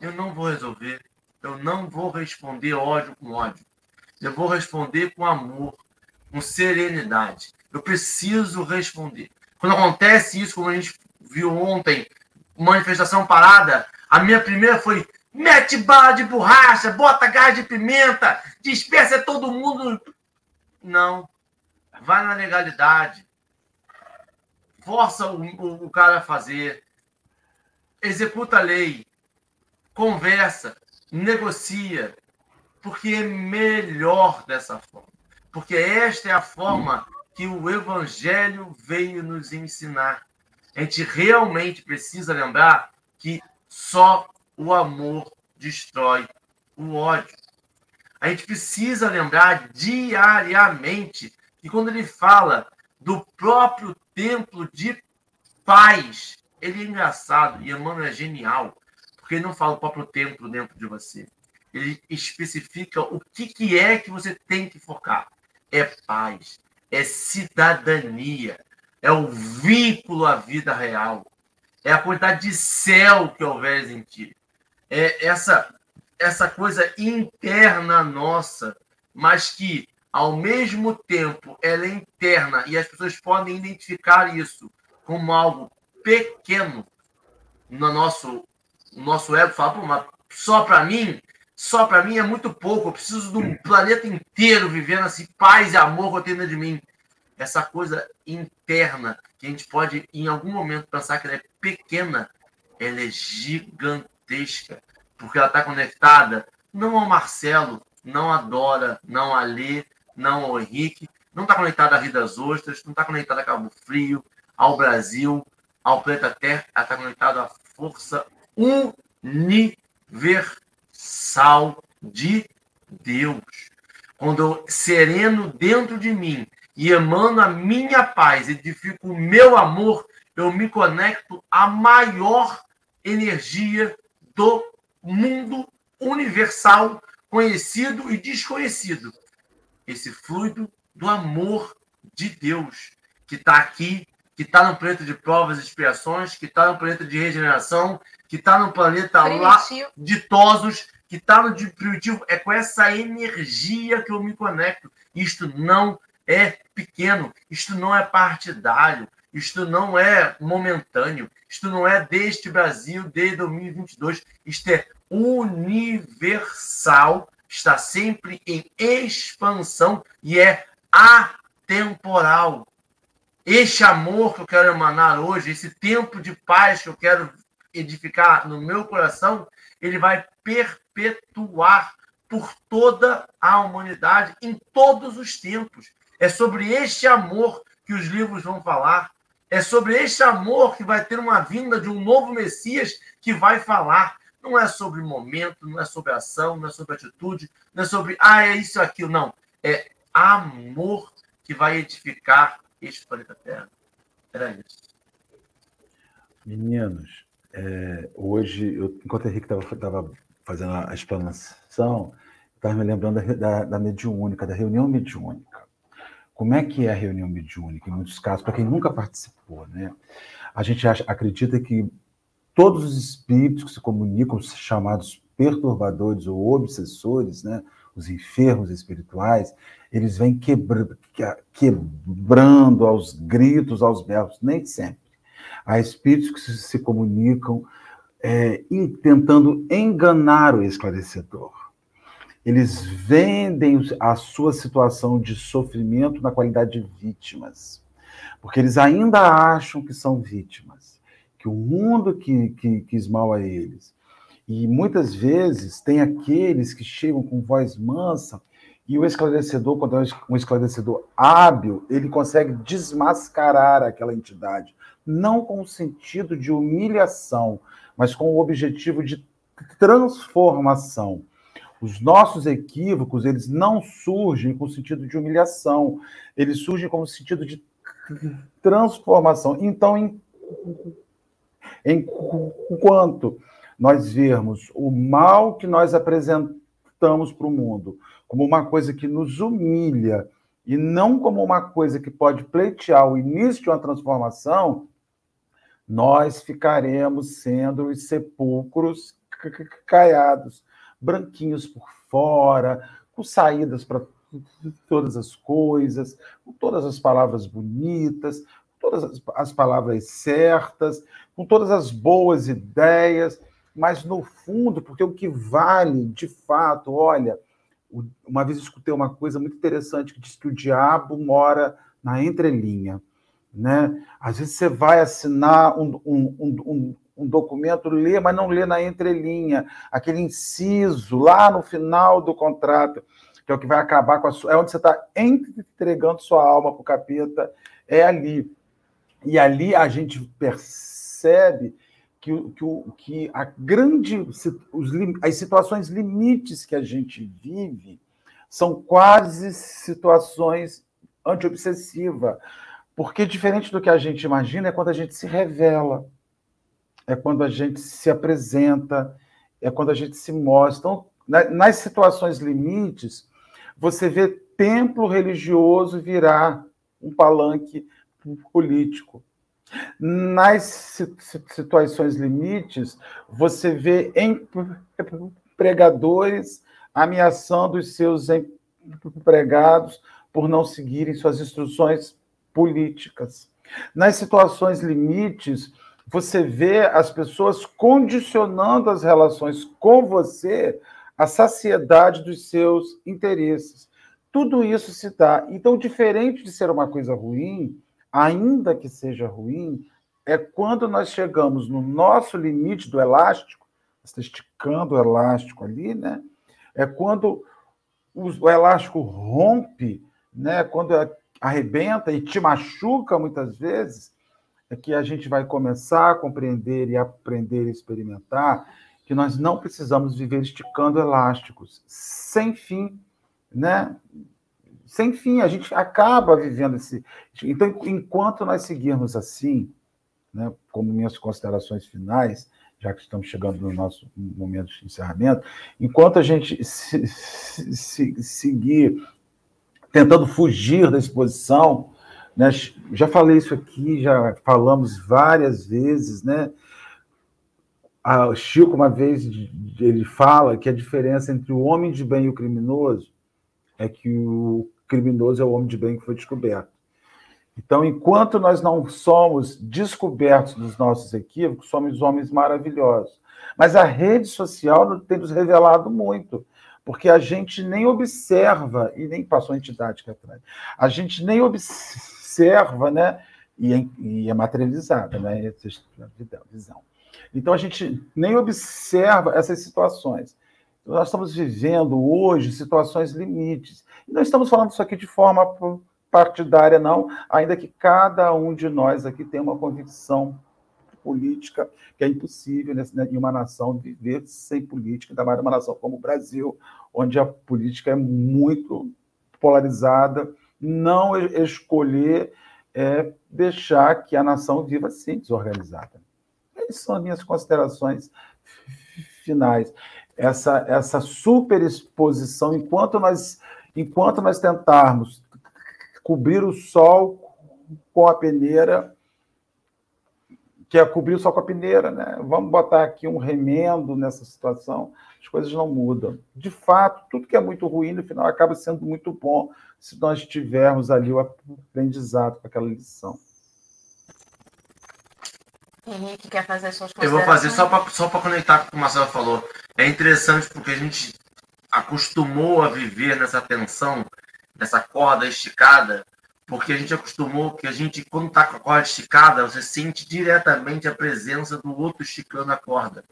eu não vou resolver. Eu não vou responder ódio com ódio. Eu vou responder com amor, com serenidade. Eu preciso responder. Quando acontece isso, como a gente viu ontem, manifestação parada, a minha primeira foi mete bala de borracha, bota gás de pimenta, dispersa todo mundo. Não. Vai na legalidade. Força o, o, o cara a fazer. Executa a lei conversa, negocia, porque é melhor dessa forma. Porque esta é a forma que o Evangelho veio nos ensinar. A gente realmente precisa lembrar que só o amor destrói o ódio. A gente precisa lembrar diariamente que quando ele fala do próprio templo de paz, ele é engraçado e Emmanuel é genial. Porque ele não fala o próprio templo dentro de você. Ele especifica o que, que é que você tem que focar. É paz, é cidadania, é o vínculo à vida real, é a quantidade de céu que houver em ti. É essa, essa coisa interna nossa, mas que, ao mesmo tempo, ela é interna e as pessoas podem identificar isso como algo pequeno no nosso o nosso ego fala, mas só para mim, só para mim é muito pouco. Eu preciso de um planeta inteiro vivendo assim, paz e amor contendo de mim. Essa coisa interna que a gente pode, em algum momento, pensar que ela é pequena, ela é gigantesca, porque ela está conectada não ao Marcelo, não a Dora, não a Lê, não ao Henrique, não está conectada à Rio das Ostras, não está conectada a Cabo Frio, ao Brasil, ao planeta Terra, ela está conectada à força universal de Deus. Quando eu sereno dentro de mim e emano a minha paz, edifico o meu amor, eu me conecto à maior energia do mundo universal, conhecido e desconhecido. Esse fluido do amor de Deus, que está aqui que está no planeta de provas e expiações, que está no planeta de regeneração, que está no planeta lá ditosos, que está no de primitivo. É com essa energia que eu me conecto. Isto não é pequeno, isto não é partidário, isto não é momentâneo, isto não é deste Brasil de 2022, isto é universal, está sempre em expansão e é atemporal. Este amor que eu quero emanar hoje, esse tempo de paz que eu quero edificar no meu coração, ele vai perpetuar por toda a humanidade em todos os tempos. É sobre este amor que os livros vão falar. É sobre este amor que vai ter uma vinda de um novo Messias que vai falar. Não é sobre momento, não é sobre ação, não é sobre atitude, não é sobre, ah, é isso, aquilo. Não. É amor que vai edificar este planeta Terra. Era isso. Meninos, é, hoje, eu, enquanto o Henrique estava fazendo a explanação, estava me lembrando da, da, da mediúnica, da reunião mediúnica. Como é que é a reunião mediúnica, em muitos casos, para quem nunca participou, né? A gente acha, acredita que todos os espíritos que se comunicam, chamados perturbadores ou obsessores, né? os enfermos espirituais, eles vêm quebra, quebrando aos gritos, aos berros, nem sempre. Há espíritos que se, se comunicam é, tentando enganar o esclarecedor. Eles vendem a sua situação de sofrimento na qualidade de vítimas, porque eles ainda acham que são vítimas, que o mundo que, que a eles. E muitas vezes tem aqueles que chegam com voz mansa e o esclarecedor, quando é um esclarecedor hábil, ele consegue desmascarar aquela entidade, não com o sentido de humilhação, mas com o objetivo de transformação. Os nossos equívocos, eles não surgem com sentido de humilhação, eles surgem com sentido de transformação. Então, em, enquanto nós vermos o mal que nós apresentamos para o mundo como uma coisa que nos humilha e não como uma coisa que pode pleitear o início de uma transformação, nós ficaremos sendo os sepulcros caiados, branquinhos por fora, com saídas para todas as coisas, com todas as palavras bonitas, com todas as palavras certas, com todas as boas ideias, mas no fundo, porque o que vale de fato, olha, uma vez escutei uma coisa muito interessante que diz que o diabo mora na entrelinha. Né? Às vezes você vai assinar um, um, um, um documento, lê, mas não lê na entrelinha, aquele inciso lá no final do contrato, que é o que vai acabar com a sua. É onde você está entregando sua alma para o capeta, é ali. E ali a gente percebe que, que, que a grande. Os, as situações limites que a gente vive são quase situações antiobsessiva. Porque diferente do que a gente imagina é quando a gente se revela, é quando a gente se apresenta, é quando a gente se mostra. Então, nas situações limites, você vê templo religioso virar um palanque político. Nas situações limites, você vê empregadores ameaçando os seus empregados por não seguirem suas instruções políticas. Nas situações limites, você vê as pessoas condicionando as relações com você à saciedade dos seus interesses. Tudo isso se dá. Então, diferente de ser uma coisa ruim, ainda que seja ruim, é quando nós chegamos no nosso limite do elástico, está esticando o elástico ali, né? É quando o elástico rompe, né? Quando arrebenta e te machuca muitas vezes, é que a gente vai começar a compreender e aprender e experimentar que nós não precisamos viver esticando elásticos sem fim, né? Sem fim, a gente acaba vivendo esse. Então, enquanto nós seguirmos assim, né, como minhas considerações finais, já que estamos chegando no nosso momento de encerramento, enquanto a gente se, se, se, seguir tentando fugir da exposição, Né? Já falei isso aqui, já falamos várias vezes, né? A Chico, uma vez, ele fala que a diferença entre o homem de bem e o criminoso é que o criminoso é o homem de bem que foi descoberto. Então, enquanto nós não somos descobertos dos nossos equívocos, somos homens maravilhosos. Mas a rede social tem nos revelado muito, porque a gente nem observa, e nem passou a entidade que atrás, a gente nem observa, né? E é, e é materializada, né? Visão. Então, a gente nem observa essas situações. Nós estamos vivendo hoje situações limites. E não estamos falando isso aqui de forma partidária, não, ainda que cada um de nós aqui tenha uma convicção política que é impossível né, em uma nação viver sem política, ainda mais uma nação como o Brasil, onde a política é muito polarizada, não escolher é deixar que a nação viva assim, desorganizada. Essas são as minhas considerações finais. Essa, essa superexposição, enquanto nós, enquanto nós tentarmos cobrir o sol com a peneira, que é cobrir o sol com a peneira, né? Vamos botar aqui um remendo nessa situação, as coisas não mudam. De fato, tudo que é muito ruim, no final, acaba sendo muito bom se nós tivermos ali o aprendizado com aquela lição. Henrique quer fazer suas Eu vou fazer só para só conectar com o que o Marcelo falou. É interessante porque a gente acostumou a viver nessa tensão dessa corda esticada, porque a gente acostumou que a gente, quando está com a corda esticada, você sente diretamente a presença do outro esticando a corda.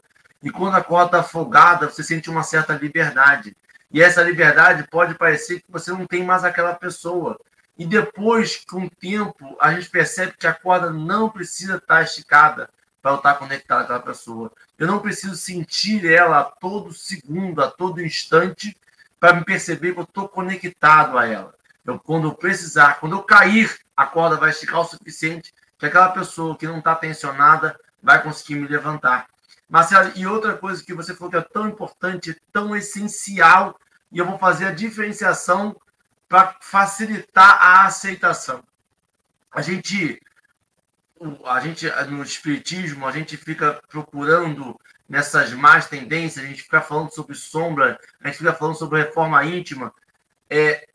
E quando a corda está afogada, você sente uma certa liberdade. E essa liberdade pode parecer que você não tem mais aquela pessoa. E depois, com o tempo, a gente percebe que a corda não precisa estar tá esticada para estar tá conectado com aquela pessoa. Eu não preciso sentir ela a todo segundo, a todo instante, para me perceber que eu estou conectado a ela. Eu, quando eu precisar, quando eu cair, a corda vai esticar o suficiente que aquela pessoa que não está tensionada vai conseguir me levantar. Marcelo, e outra coisa que você falou que é tão importante, tão essencial, e eu vou fazer a diferenciação para facilitar a aceitação. A gente, a gente no espiritismo, a gente fica procurando nessas más tendências, a gente fica falando sobre sombra, a gente fica falando sobre reforma íntima, é,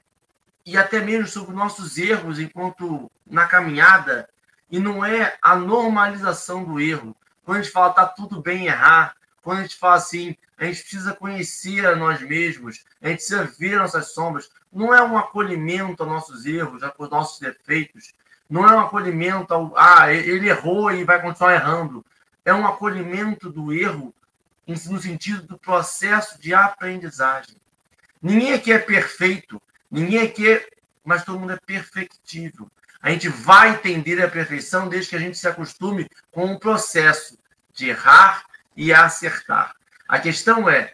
e até mesmo sobre nossos erros enquanto na caminhada, e não é a normalização do erro. Quando a gente fala tá tudo bem errar, quando a gente fala assim, a gente precisa conhecer a nós mesmos, a gente precisa ver nossas sombras, não é um acolhimento aos nossos erros, aos nossos defeitos, não é um acolhimento ao, ah, ele errou e vai continuar errando é um acolhimento do erro no sentido do processo de aprendizagem. Ninguém aqui é perfeito, ninguém aqui é, mas todo mundo é perfectível. A gente vai entender a perfeição desde que a gente se acostume com o processo de errar e acertar. A questão é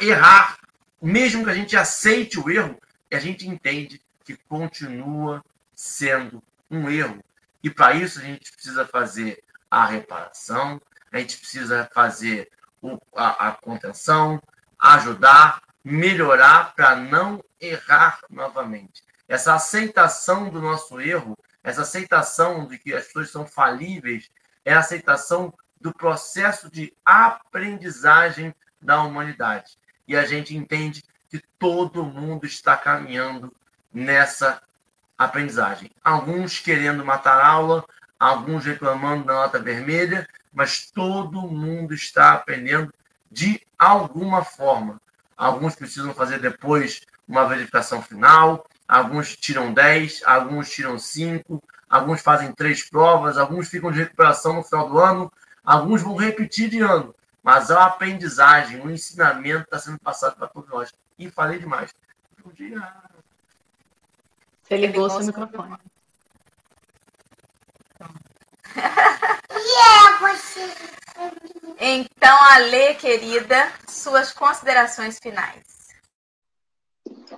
errar, mesmo que a gente aceite o erro, a gente entende que continua sendo um erro. E para isso a gente precisa fazer a reparação, a gente precisa fazer o, a, a contenção, ajudar, melhorar para não errar novamente. Essa aceitação do nosso erro, essa aceitação de que as pessoas são falíveis, é a aceitação do processo de aprendizagem da humanidade. E a gente entende que todo mundo está caminhando nessa aprendizagem. Alguns querendo matar aula, alguns reclamando da nota vermelha, mas todo mundo está aprendendo de alguma forma. Alguns precisam fazer depois uma verificação final, alguns tiram 10, alguns tiram 5, alguns fazem três provas, alguns ficam de recuperação no final do ano, alguns vão repetir de ano. Mas a aprendizagem, o ensinamento está sendo passado para todos nós. E falei demais. Você ligou o seu microfone. Então, Ale, querida, suas considerações finais.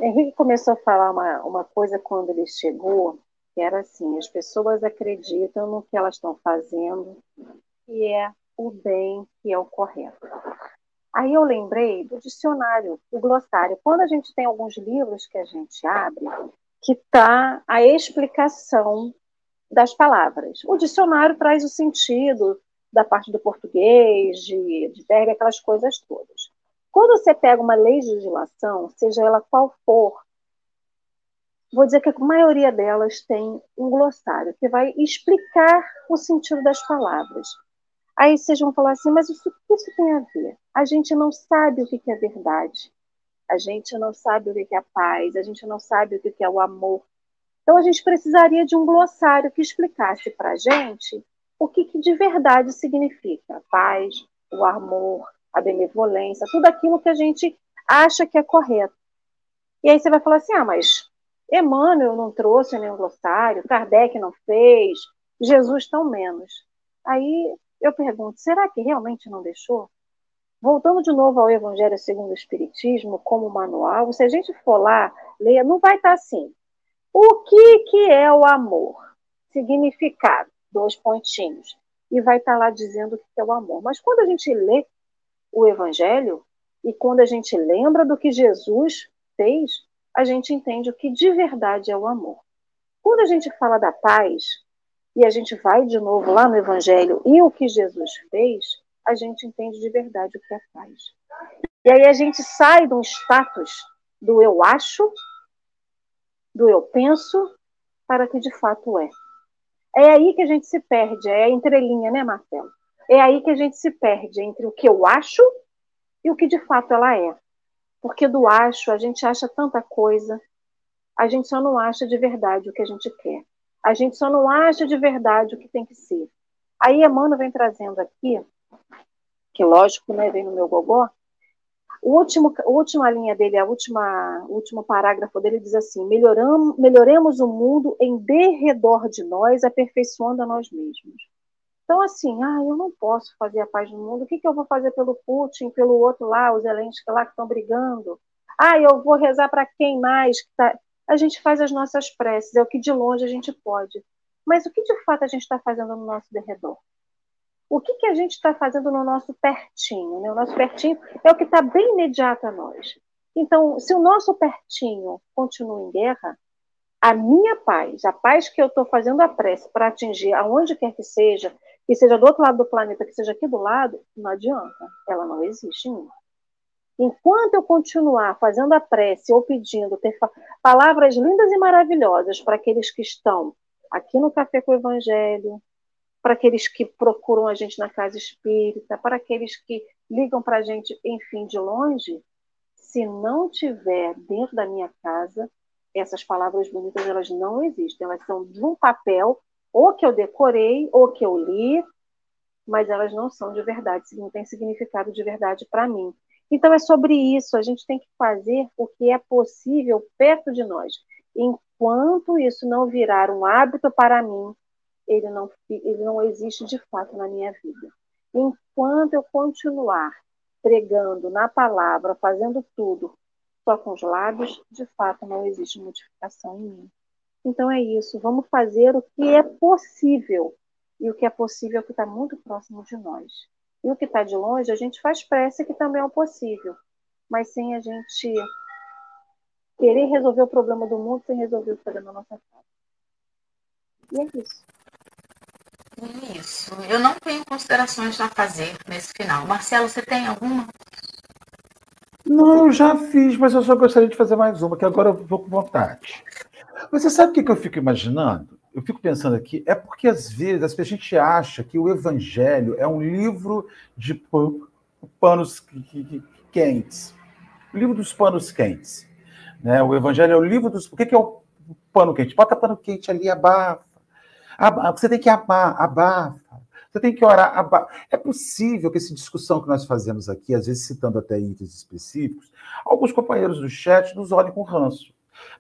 Henrique começou a falar uma, uma coisa quando ele chegou, que era assim, as pessoas acreditam no que elas estão fazendo, que é o bem, que é o correto. Aí eu lembrei do dicionário, do glossário. Quando a gente tem alguns livros que a gente abre, que está a explicação das palavras. O dicionário traz o sentido da parte do português, de, de verbo, aquelas coisas todas. Quando você pega uma legislação, seja ela qual for, vou dizer que a maioria delas tem um glossário que vai explicar o sentido das palavras. Aí vocês vão falar assim, mas isso, isso tem a ver? A gente não sabe o que é verdade, a gente não sabe o que é a paz, a gente não sabe o que é o amor. Então a gente precisaria de um glossário que explicasse para a gente o que, que de verdade significa a paz, o amor, a benevolência, tudo aquilo que a gente acha que é correto. E aí você vai falar assim: ah, mas Emmanuel não trouxe nenhum glossário, Kardec não fez, Jesus tão menos. Aí eu pergunto: será que realmente não deixou? Voltando de novo ao Evangelho segundo o Espiritismo, como manual, se a gente for lá, ler, não vai estar assim. O que, que é o amor? Significado, dois pontinhos. E vai estar lá dizendo o que é o amor. Mas quando a gente lê o Evangelho, e quando a gente lembra do que Jesus fez, a gente entende o que de verdade é o amor. Quando a gente fala da paz, e a gente vai de novo lá no Evangelho e o que Jesus fez, a gente entende de verdade o que é paz. E aí a gente sai de um status do eu acho, do eu penso, para que de fato é. É aí que a gente se perde, é a entrelinha, né, Marcelo? É aí que a gente se perde entre o que eu acho e o que de fato ela é. Porque do acho a gente acha tanta coisa, a gente só não acha de verdade o que a gente quer. A gente só não acha de verdade o que tem que ser. Aí Emmanuel vem trazendo aqui, que lógico, né, vem no meu gogó, o último, a última linha dele, a última, o último parágrafo dele diz assim: melhoramos, melhoremos o mundo em derredor de nós, aperfeiçoando a nós mesmos. Então, assim, ah, eu não posso fazer a paz no mundo, o que, que eu vou fazer pelo Putin, pelo outro lá, os Zelensky lá que estão brigando? Ah, eu vou rezar para quem mais? Que tá a gente faz as nossas preces, é o que de longe a gente pode. Mas o que de fato a gente está fazendo no nosso derredor? O que, que a gente está fazendo no nosso pertinho? Né? O nosso pertinho é o que está bem imediato a nós. Então, se o nosso pertinho continua em guerra, a minha paz, a paz que eu estou fazendo a prece para atingir aonde quer que seja, que seja do outro lado do planeta, que seja aqui do lado, não adianta. Ela não existe em mim. Enquanto eu continuar fazendo a prece ou pedindo ter palavras lindas e maravilhosas para aqueles que estão aqui no Café com o Evangelho, para aqueles que procuram a gente na casa espírita, para aqueles que ligam para a gente, enfim, de longe, se não tiver dentro da minha casa, essas palavras bonitas elas não existem, elas são de um papel ou que eu decorei ou que eu li, mas elas não são de verdade, não têm significado de verdade para mim. Então, é sobre isso. A gente tem que fazer o que é possível perto de nós. Enquanto isso não virar um hábito para mim, ele não, ele não existe de fato na minha vida. Enquanto eu continuar pregando na palavra, fazendo tudo só com os lábios, de fato não existe modificação em mim. Então é isso. Vamos fazer o que é possível. E o que é possível é o que está muito próximo de nós. E o que está de longe, a gente faz prece, que também é o possível. Mas sem a gente querer resolver o problema do mundo sem resolver o problema da nossa casa. E é isso. Isso. Eu não tenho considerações a fazer nesse final. Marcelo, você tem alguma? Não, eu já fiz, mas eu só gostaria de fazer mais uma, que agora eu vou com vontade. Você sabe o que eu fico imaginando? Eu fico pensando aqui, é porque às vezes a gente acha que o Evangelho é um livro de panos quentes. O livro dos panos quentes. Né? O Evangelho é o livro dos. O que é o pano quente? Bota pano quente ali, abafa. Você tem que amar, abafa. Você tem que orar, abafa. É possível que essa discussão que nós fazemos aqui, às vezes citando até itens específicos, alguns companheiros do chat nos olhem com ranço.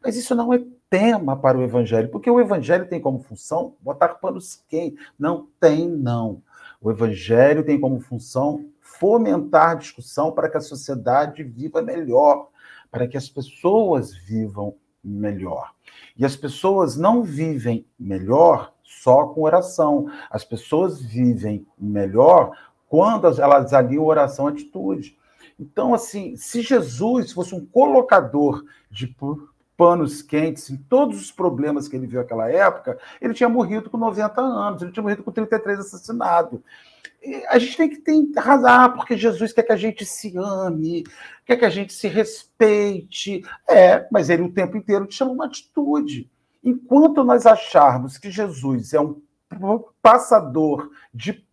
Mas isso não é tema para o evangelho, porque o evangelho tem como função botar panos quentes. Não tem, não. O evangelho tem como função fomentar discussão para que a sociedade viva melhor, para que as pessoas vivam melhor. E as pessoas não vivem melhor só com oração. As pessoas vivem melhor quando elas aliam oração à atitude. Então, assim, se Jesus fosse um colocador de panos quentes em todos os problemas que ele viu naquela época, ele tinha morrido com 90 anos, ele tinha morrido com 33 assassinado. E a gente tem que ter arrasar, porque Jesus quer que a gente se ame, quer que a gente se respeite. É, mas ele o tempo inteiro te chama uma atitude. Enquanto nós acharmos que Jesus é um passador de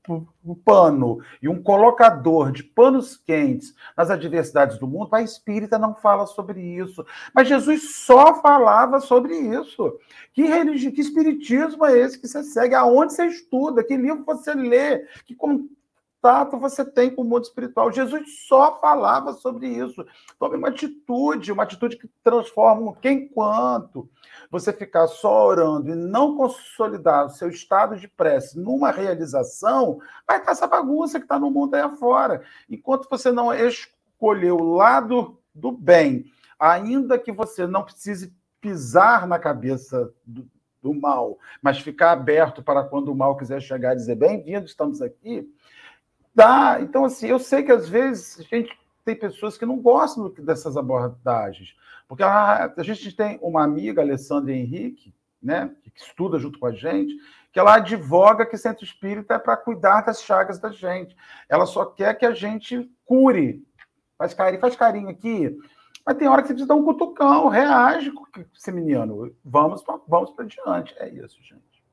pano e um colocador de panos quentes nas adversidades do mundo, a espírita não fala sobre isso. Mas Jesus só falava sobre isso. Que religião, que espiritismo é esse que você segue? Aonde você estuda? Que livro você lê? Que contato você tem com o mundo espiritual? Jesus só falava sobre isso. Tome uma atitude, uma atitude que transforma o que enquanto você ficar só orando e não consolidar o seu estado de prece numa realização, vai estar essa bagunça que está no mundo aí afora. Enquanto você não escolher o lado do bem, ainda que você não precise pisar na cabeça do, do mal, mas ficar aberto para quando o mal quiser chegar e dizer bem-vindo, estamos aqui, dá. Então, assim, eu sei que às vezes a gente tem pessoas que não gostam dessas abordagens, porque a, a gente tem uma amiga, Alessandra Henrique, né, que estuda junto com a gente, que ela advoga que centro espírita é para cuidar das chagas da gente. Ela só quer que a gente cure. Faz carinho, faz carinho aqui. Mas tem hora que você precisa dar um cutucão, reage menino. Vamos, vamos para diante. É isso, gente.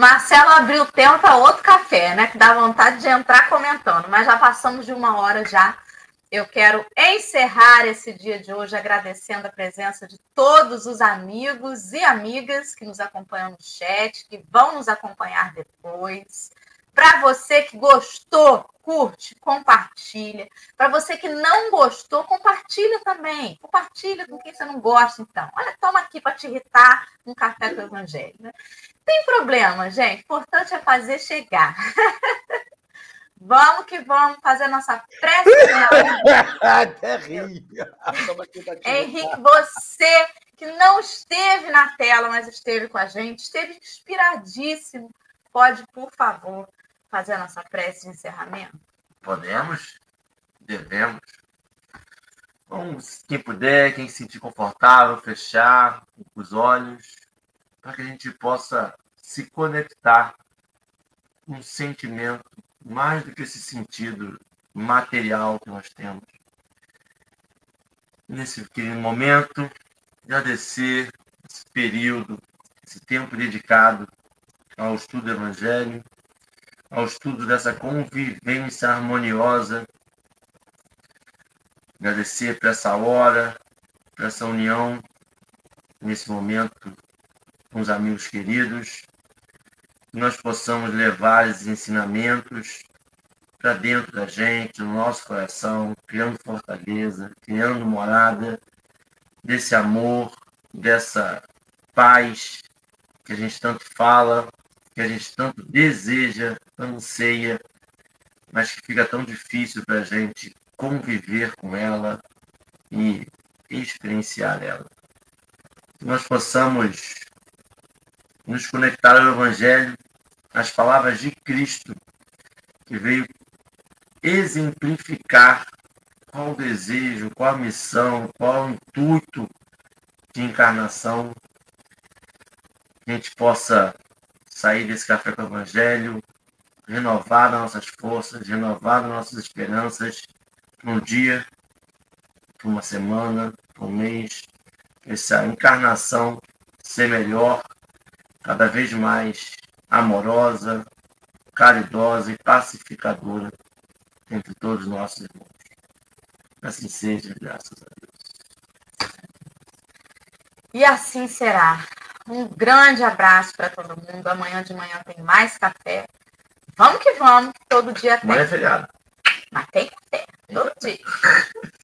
Marcelo abriu tempo para outro café, né? Que dá vontade de entrar comentando, mas já passamos de uma hora já. Eu quero encerrar esse dia de hoje agradecendo a presença de todos os amigos e amigas que nos acompanham no chat, que vão nos acompanhar depois. Para você que gostou, curte, compartilha. Para você que não gostou, compartilha também. Compartilha com quem você não gosta, então. Olha, toma aqui para te irritar um café com o evangelho. Né? Tem problema, gente. O importante é fazer chegar. Vamos que vamos fazer nossa prece. Até ri. Henrique, você que não esteve na tela, mas esteve com a gente, esteve inspiradíssimo. Pode, por favor, fazer a nossa prece de encerramento? Podemos, devemos. Vamos, quem puder, quem se sentir confortável, fechar os olhos, para que a gente possa se conectar com um sentimento mais do que esse sentido material que nós temos. Nesse momento, agradecer esse período, esse tempo dedicado ao estudo do Evangelho, ao estudo dessa convivência harmoniosa. Agradecer por essa hora, por essa união, nesse momento, com os amigos queridos que nós possamos levar esses ensinamentos para dentro da gente, no nosso coração, criando fortaleza, criando morada desse amor, dessa paz que a gente tanto fala, que a gente tanto deseja, anseia, mas que fica tão difícil para a gente conviver com ela e experienciar ela. Que nós possamos nos conectar ao Evangelho, às palavras de Cristo, que veio exemplificar qual o desejo, qual a missão, qual o intuito de encarnação, que a gente possa sair desse café com o Evangelho, renovar nossas forças, renovar nossas esperanças para um dia, para uma semana, para um mês, essa encarnação ser melhor cada vez mais amorosa, caridosa e pacificadora entre todos os nossos irmãos. Assim seja, graças a Deus. E assim será. Um grande abraço para todo mundo. Amanhã de manhã tem mais café. Vamos que vamos, que todo dia tem. Amanhã é feriado. Mas tem café, todo dia.